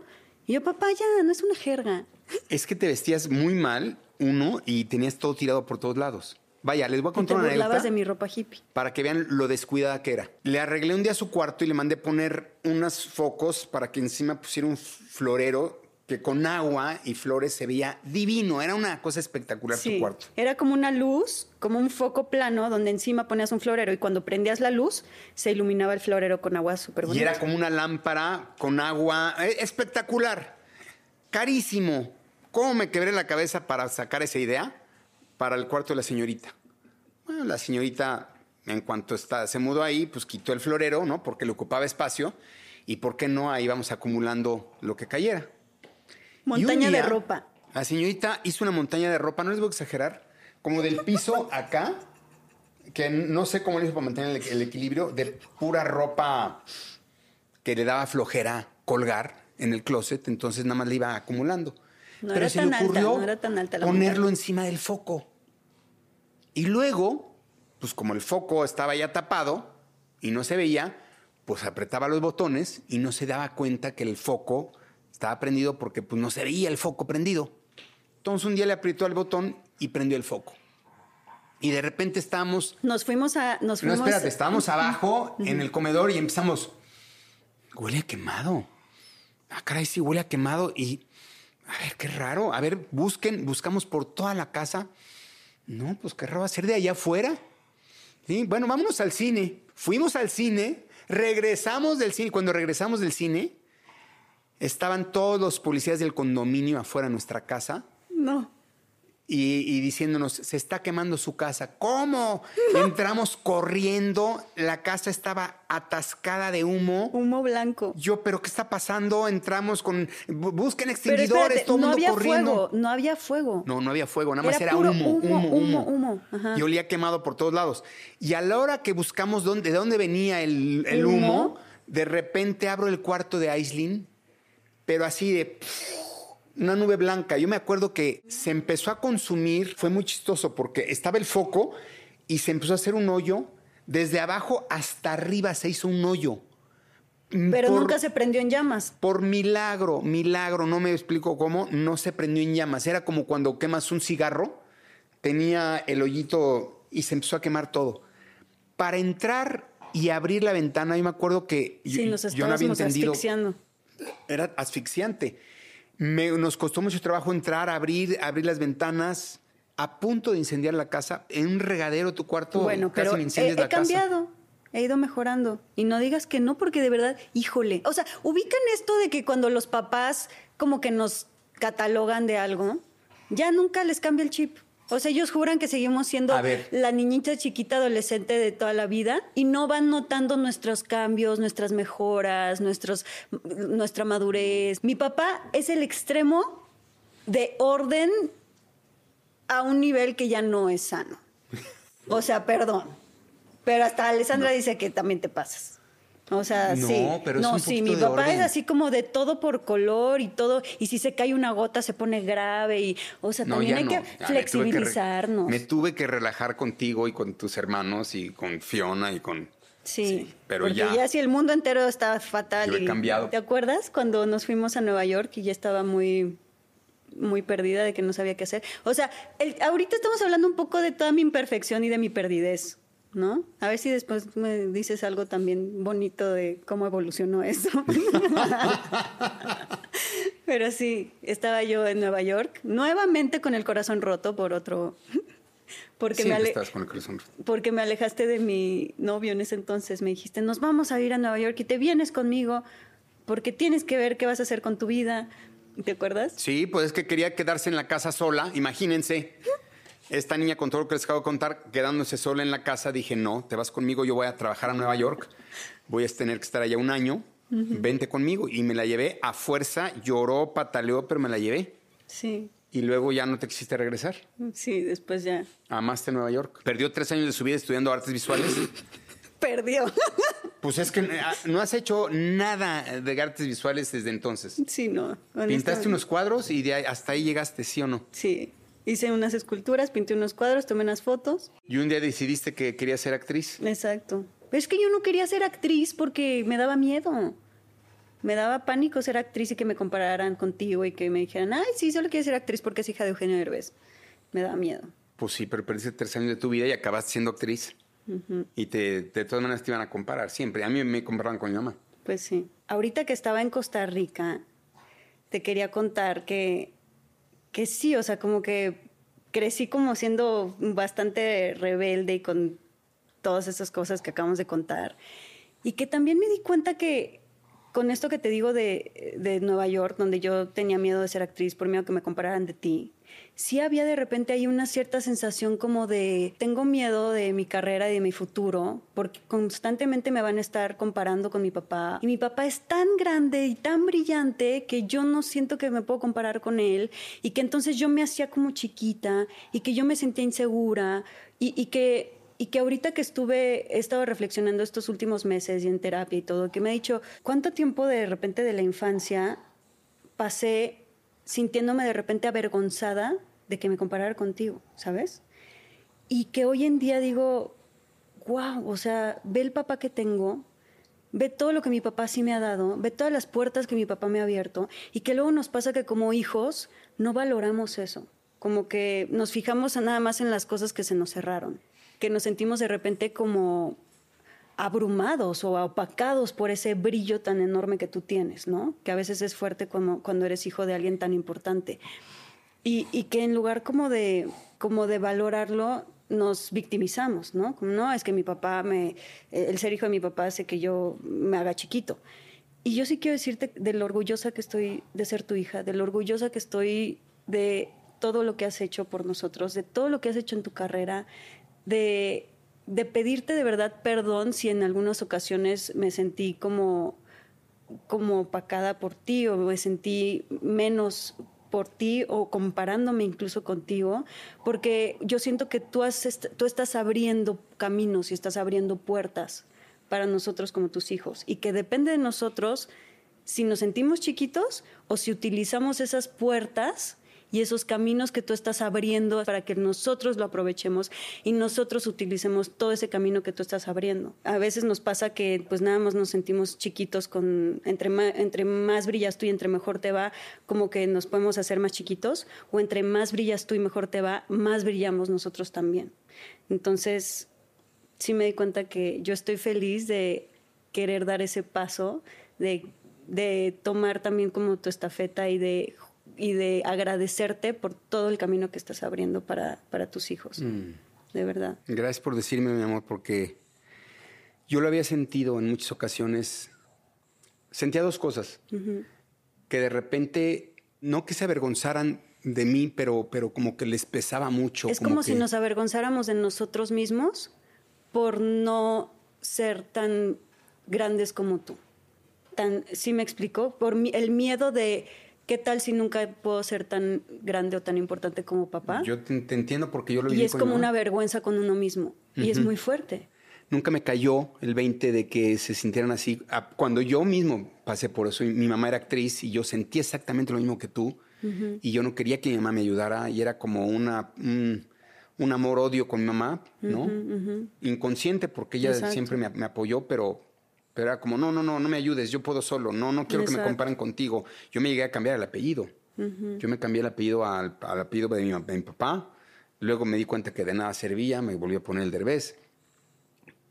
Y yo, papá, ya, no es una jerga. Es que te vestías muy mal, uno, y tenías todo tirado por todos lados. Vaya, les voy a Y te contar una anécdota de mi ropa hippie. para que vean lo descuidada que era. Le arreglé un día su cuarto y le mandé poner unos focos para que encima pusiera un florero que con agua y flores se veía divino. Era una cosa espectacular su cuarto. era como una luz, como un foco plano donde encima ponías un florero y cuando prendías la luz se iluminaba el florero con agua súper Y bonita. era como una lámpara con agua. eh, espectacular. Carísimo. ¿Cómo me quebré la cabeza para sacar esa idea para el cuarto de la señorita? Bueno, la señorita, en cuanto está, se mudó ahí, pues quitó el florero, ¿no? Porque le ocupaba espacio. Y por qué no, ahí vamos acumulando lo que cayera. Montaña un de día- ropa. La señorita hizo una montaña de ropa, no les voy a exagerar, como del piso acá, que no sé cómo le hizo para mantener el, el equilibrio, de pura ropa que le daba flojera colgar en el closet, entonces nada más le iba acumulando. No Pero era se tan le alta, ocurrió no era tan alta la ponerlo montaña. encima del foco. Y luego, pues como el foco estaba ya tapado y no se veía, pues apretaba los botones y no se daba cuenta que el foco estaba prendido porque pues no se veía el foco prendido. Entonces un día le apretó el botón y prendió el foco. Y de repente estábamos Nos fuimos a. Nos no, fuimos, espérate, estábamos abajo en el comedor y empezamos. Huele a quemado. Ah, caray, sí, huele a quemado. Y. A ver, qué raro. A ver, busquen, buscamos por toda la casa. No, pues qué raro ser de allá afuera. Sí, bueno, vámonos al cine. Fuimos al cine, regresamos del cine. Cuando regresamos del cine, estaban todos los policías del condominio afuera de nuestra casa No. Y, y diciéndonos, se está quemando su casa. ¿Cómo? [LAUGHS] Entramos corriendo, la casa estaba atascada de humo. Humo blanco. Yo, ¿pero qué está pasando? Entramos con, bu- busquen extinguidores, espérate, todo el no mundo había corriendo. fuego. No había fuego. No, no había fuego, nada más Era humo, humo, humo, humo, humo. Y olía quemado por todos lados. Y a la hora que buscamos dónde, de dónde venía el, el ¿El humo, humo? de repente abro el cuarto de Aislinn, pero así de una nube blanca. Yo me acuerdo que se empezó a consumir, fue muy chistoso porque estaba el foco y se empezó a hacer un hoyo. Desde abajo hasta arriba se hizo un hoyo. Pero Por- nunca se prendió en llamas. por milagro, milagro, no me explico cómo, no se prendió en llamas. Era como cuando quemas un cigarro, tenía el hoyito y se empezó a quemar todo. Para entrar y abrir la ventana, yo me acuerdo que Sí, yo, nos yo no había entendido. asfixiando. Era asfixiante. Me- nos costó mucho trabajo entrar, abrir, abrir las ventanas, a punto de incendiar la casa. En un regadero tu cuarto, Bueno, casi pero me he, incendias he la casa. cambiado. He ido mejorando. Y no digas que no, porque de verdad, híjole. O sea, ubican esto de que cuando los papás como que nos catalogan de algo, ya nunca les cambia el chip. O sea, ellos juran que seguimos siendo la niñita chiquita adolescente de toda la vida y no van notando nuestros cambios, nuestras mejoras, nuestros, nuestra madurez. Mi papá es el extremo de orden a un nivel que ya no es sano. O sea, perdón. Pero hasta Alessandra dice que también te pasas. O sea, No, sí. pero es no, un sí, mi papá es así como de todo por color y todo. Y si se cae una gota se pone grave. Y, o sea, también hay que tuve flexibilizarnos. Me tuve que relajar contigo y con tus hermanos y con Fiona y con... Sí, pero porque ya. ya. si el mundo entero está fatal. Yo he y- cambiado. ¿Te acuerdas cuando nos fuimos a Nueva York y ya estaba muy muy perdida de que no sabía qué hacer? O sea, el- ahorita estamos hablando un poco de toda mi imperfección y de mi perdidez, ¿no? A ver si después me dices algo también bonito de cómo evolucionó eso. [LAUGHS] Pero sí, estaba yo en Nueva York, nuevamente con el corazón roto por otro... Porque me Siempre ale- estás con el corazón roto. porque me alejaste de mi novio en ese entonces. Me dijiste, nos vamos a ir a Nueva York y te vienes conmigo porque tienes que ver qué vas a hacer con tu vida. ¿Te acuerdas? Sí, pues es que quería quedarse en la casa sola. Imagínense, esta niña con todo lo que les acabo de contar, quedándose sola en la casa, dije, no, te vas conmigo, yo voy a trabajar a Nueva York, voy a tener que estar allá un año, vente conmigo. Y me la llevé a fuerza, lloró, pataleó, pero me la llevé. Sí, Y luego ya no te quisiste regresar. sí, después ya Amaste Nueva York. Perdió tres años de su vida estudiando artes visuales. [LAUGHS] perdió. [LAUGHS] Pues es que eh, no has hecho nada de artes visuales desde entonces. sí, no. Pintaste unos cuadros y de ahí- hasta ahí llegaste, ¿sí o no? Sí, hice unas esculturas, pinté unos cuadros, tomé unas fotos. Y un día decidiste que querías ser actriz. Exacto. Es que yo no quería ser actriz porque me daba miedo. Me daba pánico ser actriz y que me compararan contigo y que me dijeran, ay, sí, solo quiero ser actriz porque es hija de Eugenio Derbez. Me daba miedo. Pues sí, pero perdiste tres años de tu vida y acabaste siendo actriz. Y te, de todas maneras te iban a comparar siempre. A mí me comparaban con mi mamá. Pues sí. Ahorita que estaba en Costa Rica, te quería contar que, que sí, o sea, como que crecí como siendo bastante rebelde y con todas esas cosas que acabamos de contar. Y que también me di cuenta que, con esto que te digo de, de Nueva York, donde yo tenía miedo de ser actriz por miedo que me compararan de ti, sí había de repente ahí una cierta sensación como de tengo miedo de mi carrera y de mi futuro porque constantemente me van a estar comparando con mi papá y mi papá es tan grande y tan brillante que yo no siento que me puedo comparar con él y que entonces yo me hacía como chiquita y que yo me sentía insegura y, y que y que ahorita que estuve, he estado reflexionando estos últimos meses y en terapia y todo, que me ha dicho, ¿cuánto tiempo de repente de la infancia pasé sintiéndome de repente avergonzada de que me comparara contigo, ¿sabes? Y que hoy en día digo, wow, o sea, ve el papá que tengo, ve todo lo que mi papá sí me ha dado, ve todas las puertas que mi papá me ha abierto y que luego nos pasa que como hijos no valoramos eso, como que nos fijamos nada más en las cosas que se nos cerraron, que nos sentimos de repente como abrumados o opacados por ese brillo tan enorme que tú tienes, ¿no? Que a veces es fuerte cuando eres hijo de alguien tan importante. Y, que en lugar como de, como de valorarlo, nos victimizamos, ¿no? Como, no, es que mi papá me, el ser hijo de mi papá hace que yo me haga chiquito. Y yo sí quiero decirte de lo orgullosa que estoy de ser tu hija, de lo orgullosa que estoy de todo lo que has hecho por nosotros, de todo lo que has hecho en tu carrera, de de pedirte de verdad perdón si en algunas ocasiones me sentí como, como opacada por ti o me sentí menos por ti o comparándome incluso contigo, porque yo siento que tú, has, tú estás abriendo caminos y estás abriendo puertas para nosotros como tus hijos y que depende de nosotros si nos sentimos chiquitos o si utilizamos esas puertas y esos caminos que tú estás abriendo para que nosotros lo aprovechemos y nosotros utilicemos todo ese camino que tú estás abriendo. A veces nos pasa que pues nada más nos sentimos chiquitos con entre más, entre más brillas tú y entre mejor te va, como que nos podemos hacer más chiquitos o entre más brillas tú y mejor te va, más brillamos nosotros también. Entonces, sí me di cuenta que yo estoy feliz de querer dar ese paso, de, de tomar también como tu estafeta y de y de agradecerte por todo el camino que estás abriendo para, para tus hijos. Mm. De verdad. Gracias por decirme, mi amor, porque yo lo había sentido en muchas ocasiones. Sentía dos cosas. Que de repente, no que se avergonzaran de mí, pero, pero como que les pesaba mucho. Es como, si nos avergonzáramos de nosotros mismos por no ser tan grandes como tú. Tan, ¿Sí me explico? Por el miedo de ¿Qué tal si nunca puedo ser tan grande o tan importante como papá? Yo te, entiendo porque yo lo viví Y es como una vergüenza con uno mismo. Y es muy fuerte. Nunca me cayó el 20 de que se sintieran así. Cuando yo mismo pasé por eso, mi mamá era actriz y yo sentí exactamente lo mismo que tú. Y yo no quería que mi mamá me ayudara y era como una, un, amor-odio con mi mamá, ¿no? Inconsciente porque ella siempre me, me apoyó, pero pero era como, no, no, no, no me ayudes, yo puedo solo, no, no quiero que me comparen contigo. Yo me llegué a cambiar el apellido. Yo me cambié el apellido al, apellido de mi, papá. Luego me di cuenta que de nada servía, me volví a poner el derbez.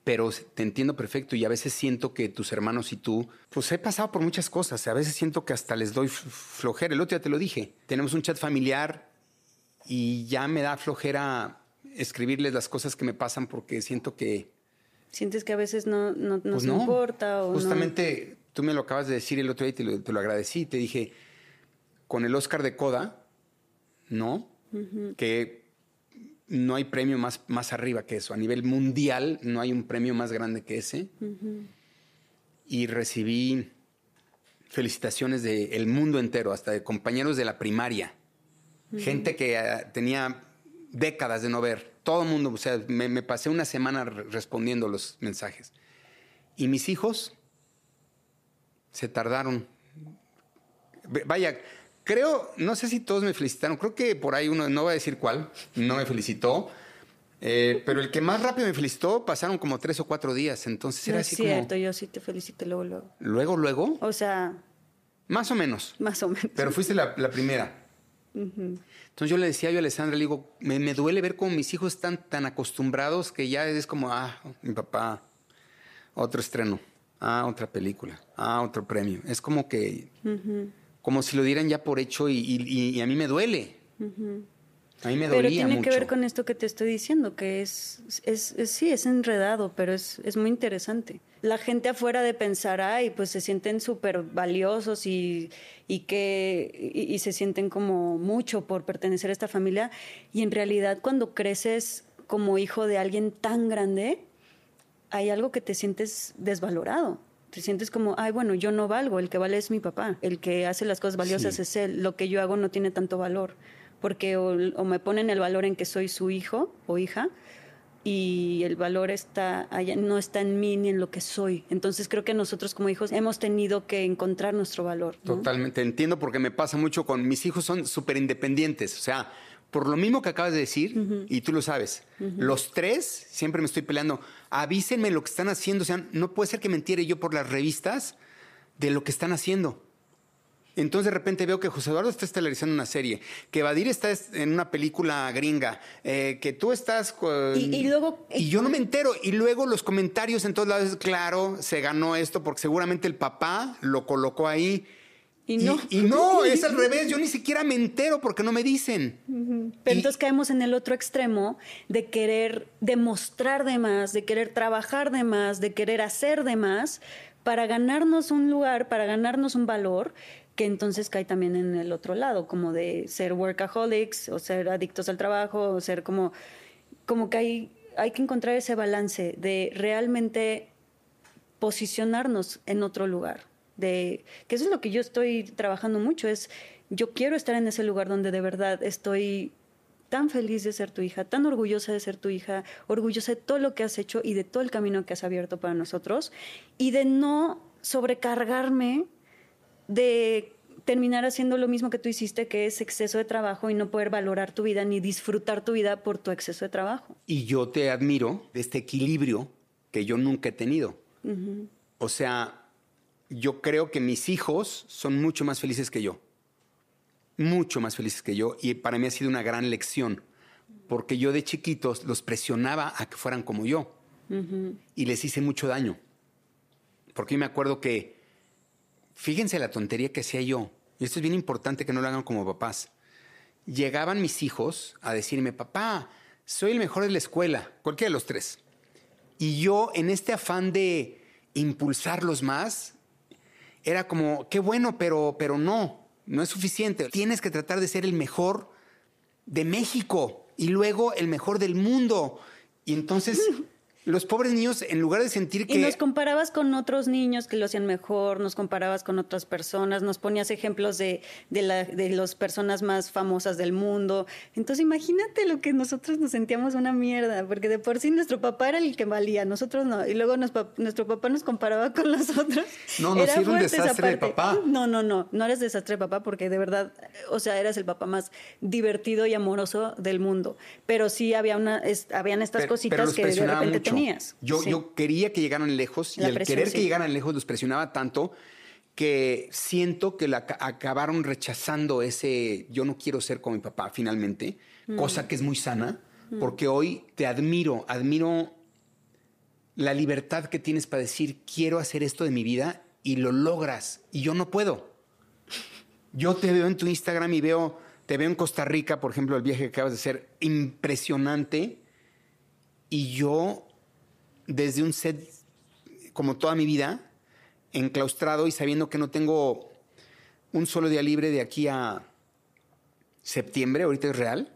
Pero te entiendo perfecto y a veces siento que tus hermanos y tú, pues he pasado por muchas cosas. A veces siento que hasta les doy flojera. El otro día te lo dije. Tenemos un chat familiar y ya me da flojera escribirles las cosas que me pasan porque siento que ¿Sientes que a veces no, no, pues no importa? O Justamente tú me lo acabas de decir el otro día y te lo, te lo agradecí. Te dije, con el Oscar de Coda, ¿no? Que no hay premio más, más arriba que eso. A nivel mundial no hay un premio más grande que ese. Y recibí felicitaciones del mundo entero, hasta de compañeros de la primaria. Gente que ah, tenía décadas de no ver todo el mundo, o sea, me, pasé una semana respondiendo los mensajes. Y mis hijos se tardaron. Vaya, creo, no sé si todos me felicitaron, creo que por ahí uno, no voy a decir cuál, no me felicitó. Eh, pero el que más rápido me felicitó pasaron como tres o cuatro días, entonces era así es cierto, yo sí te felicité luego, luego. ¿Luego, luego? O sea... Más o menos. Más o menos. Pero fuiste la, primera. Entonces yo le decía yo a Alessandra, le digo, me, duele ver cómo mis hijos están tan acostumbrados que ya es como, ah, mi papá, otro estreno, ah, otra película, ah, otro premio. Es como que, como si lo dieran ya por hecho y, a mí me duele. A mí me dolía Pero tiene que ver con esto que te estoy diciendo, que es, es, sí, es enredado, pero es, es muy interesante. la gente afuera de pensar, ay, pues se sienten súper valiosos y, y que y, y se sienten como mucho por pertenecer a esta familia. Y en realidad cuando creces como hijo de alguien tan grande, hay algo que te sientes desvalorado. Te sientes como, ay, bueno, yo no valgo, el que vale es mi papá, el que hace las cosas valiosas Sí. es él, lo que yo hago no tiene tanto valor, porque o, o me ponen el valor en que soy su hijo o hija, y el valor está allá, no está en mí ni en lo que soy. Entonces creo que nosotros como hijos hemos tenido que encontrar nuestro valor. ¿no? Totalmente, entiendo porque me pasa mucho con mis hijos, son súper independientes. O sea, por lo mismo que acabas de decir, y tú lo sabes, los tres siempre me estoy peleando. Avísenme lo que están haciendo. O sea, no puede ser que me entere yo por las revistas de lo que están haciendo. Entonces de repente veo que José Eduardo está estelarizando una serie, que Badir está es- en una película gringa, eh, que tú estás... con- Y- y luego- Y yo no me entero. Y luego los comentarios en todos lados, claro, se ganó esto porque seguramente el papá lo colocó ahí. Y no. Y, no, [LAUGHS] es al revés. Yo ni siquiera me entero porque no me dicen. Pero Y- entonces caemos en el otro extremo de querer demostrar de más, de querer trabajar de más, de querer hacer de más para ganarnos un lugar, para ganarnos un valor, que entonces cae también en el otro lado, como de ser workaholics o ser adictos al trabajo, o ser como, como que hay, hay que encontrar ese balance de realmente posicionarnos en otro lugar. De, que eso es lo que yo estoy trabajando mucho, es yo quiero estar en ese lugar donde de verdad estoy tan feliz de ser tu hija, tan orgullosa de ser tu hija, orgullosa de todo lo que has hecho y de todo el camino que has abierto para nosotros y de no sobrecargarme de terminar haciendo lo mismo que tú hiciste, que es exceso de trabajo y no poder valorar tu vida ni disfrutar tu vida por tu exceso de trabajo. Y yo te admiro de este equilibrio que yo nunca he tenido. O sea, yo creo que mis hijos son mucho más felices que yo. Mucho más felices que yo. Y para mí ha sido una gran lección. Porque yo de chiquitos los presionaba a que fueran como yo. Y les hice mucho daño. Porque yo me acuerdo que, fíjense la tontería que hacía yo. Y esto es bien importante que no lo hagan como papás llegaban mis hijos a decirme, papá, soy el mejor de la escuela, cualquiera de los tres. Y yo, en este afán de impulsarlos más, era como, qué bueno, pero, pero no, no es suficiente. Tienes que tratar de ser el mejor de México y luego el mejor del mundo. Y entonces, [LAUGHS] los pobres niños, en lugar de sentir que... Y nos comparabas con otros niños que lo hacían mejor, nos comparabas con otras personas, nos ponías ejemplos de, de, la, de las personas más famosas del mundo. Entonces imagínate lo que nosotros nos sentíamos una mierda, porque de por sí nuestro papá era el que valía, nosotros no. Y luego nos nuestro papá nos comparaba con los otros. No, no, sí era un fuerte esa desastre de papá. No, no, no, no eres desastre de papá porque de verdad, o sea, eras el papá más divertido y amoroso del mundo. Pero sí había una, es- habían estas Pero- cositas pero que de repente mucho. Yo, Sí. yo quería que llegaran lejos y La presión, querer sí. que llegaran lejos los presionaba tanto que siento que la, acabaron rechazando ese yo no quiero ser como mi papá finalmente, Mm. cosa que es muy sana, porque hoy te admiro, admiro la libertad que tienes para decir quiero hacer esto de mi vida y lo logras y yo no puedo. Yo te veo en tu Instagram y veo, te veo en Costa Rica, por ejemplo, el viaje que acabas de hacer, impresionante. Y yo, desde un set, como toda mi vida, enclaustrado y sabiendo que no tengo un solo día libre de aquí a septiembre, ahorita es real,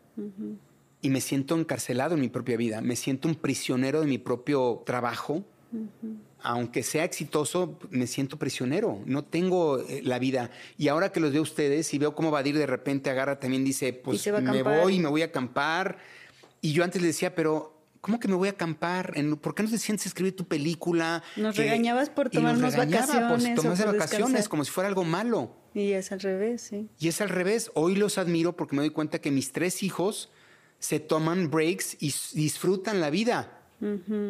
y me siento encarcelado en mi propia vida, me siento un prisionero de mi propio trabajo. Aunque sea exitoso, me siento prisionero. No tengo eh, la vida. Y ahora que los veo a ustedes y veo cómo Vadir de repente agarra, también dice, pues me voy me voy a acampar. Y yo antes le decía, pero ¿cómo que me voy a acampar? ¿Por qué no te sientes a escribir tu película? Nos regañabas por tomarnos por vacaciones o tomarse vacaciones descansar. como si fuera algo malo. Y es al revés, sí. Y es al revés. Hoy los admiro porque me doy cuenta que mis tres hijos se toman breaks y disfrutan la vida.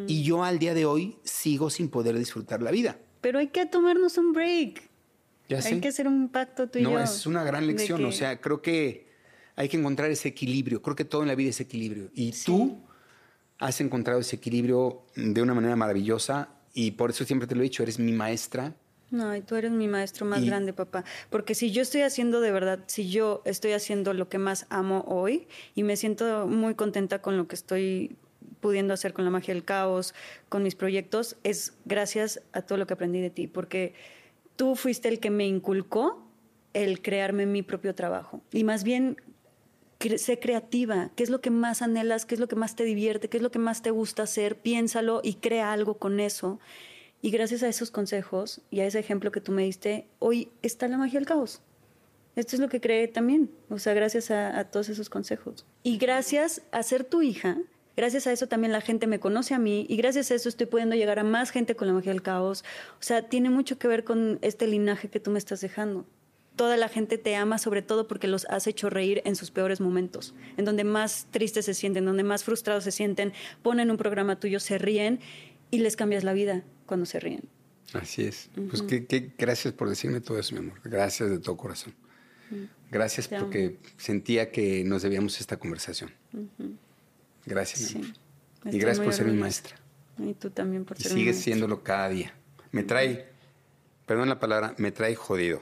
Y yo al día de hoy sigo sin poder disfrutar la vida. Pero hay que tomarnos un break. Ya hay sé. que hacer un pacto tú y no, yo. es una gran lección. que- O sea, creo que hay que encontrar ese equilibrio. Creo que todo en la vida es equilibrio. Y tú has encontrado ese equilibrio de una manera maravillosa. Y por eso siempre te lo he dicho, eres mi maestra. No, y tú eres mi maestro más Y- grande, papá. Porque si yo estoy haciendo de verdad, si yo estoy haciendo lo que más amo hoy y me siento muy contenta con lo que estoy pudiendo hacer con la magia del caos, con mis proyectos, es gracias a todo lo que aprendí de ti, porque tú fuiste el que me inculcó el crearme mi propio trabajo. Y más bien, sé creativa, qué es lo que más anhelas, qué es lo que más te divierte, qué es lo que más te gusta hacer, piénsalo y crea algo con eso. Y gracias a esos consejos y a ese ejemplo que tú me diste, hoy está la magia del caos. Esto es lo que creé también, o sea, gracias a, a todos esos consejos. Y gracias a ser tu hija, Gracias a eso también la gente me conoce a mí y gracias a eso estoy pudiendo llegar a más gente con la magia del caos. O sea, tiene mucho que ver con este linaje que tú me estás dejando. Toda la gente te ama sobre todo porque los has hecho reír en sus peores momentos, en donde más tristes se sienten, donde más frustrados se sienten, ponen un programa tuyo, se ríen y les cambias la vida cuando se ríen. Así es. Pues qué, gracias por decirme todo eso, mi amor. Gracias de todo corazón. Gracias porque sentía que nos debíamos esta conversación. Gracias, Y gracias por ser mi maestra. Y tú también por ser y Sigues siéndolo cada día. Me trae, perdón la palabra, me trae jodido.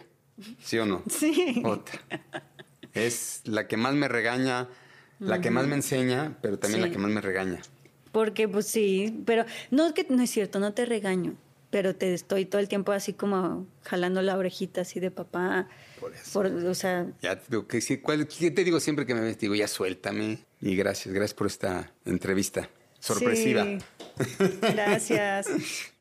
¿Sí o no? [LAUGHS] Sí. Otra. Es la que más me regaña, la que más me enseña, pero también la que más me regaña. Porque, pues sí, pero no, que no es cierto, no te regaño, pero te estoy todo el tiempo así como jalando la orejita así de papá. Por eso. o sea. Ya, que, ¿cuál, ¿qué te digo siempre que me ves? Digo, ya suéltame. Y gracias, gracias por esta entrevista sorpresiva. Gracias. [LAUGHS]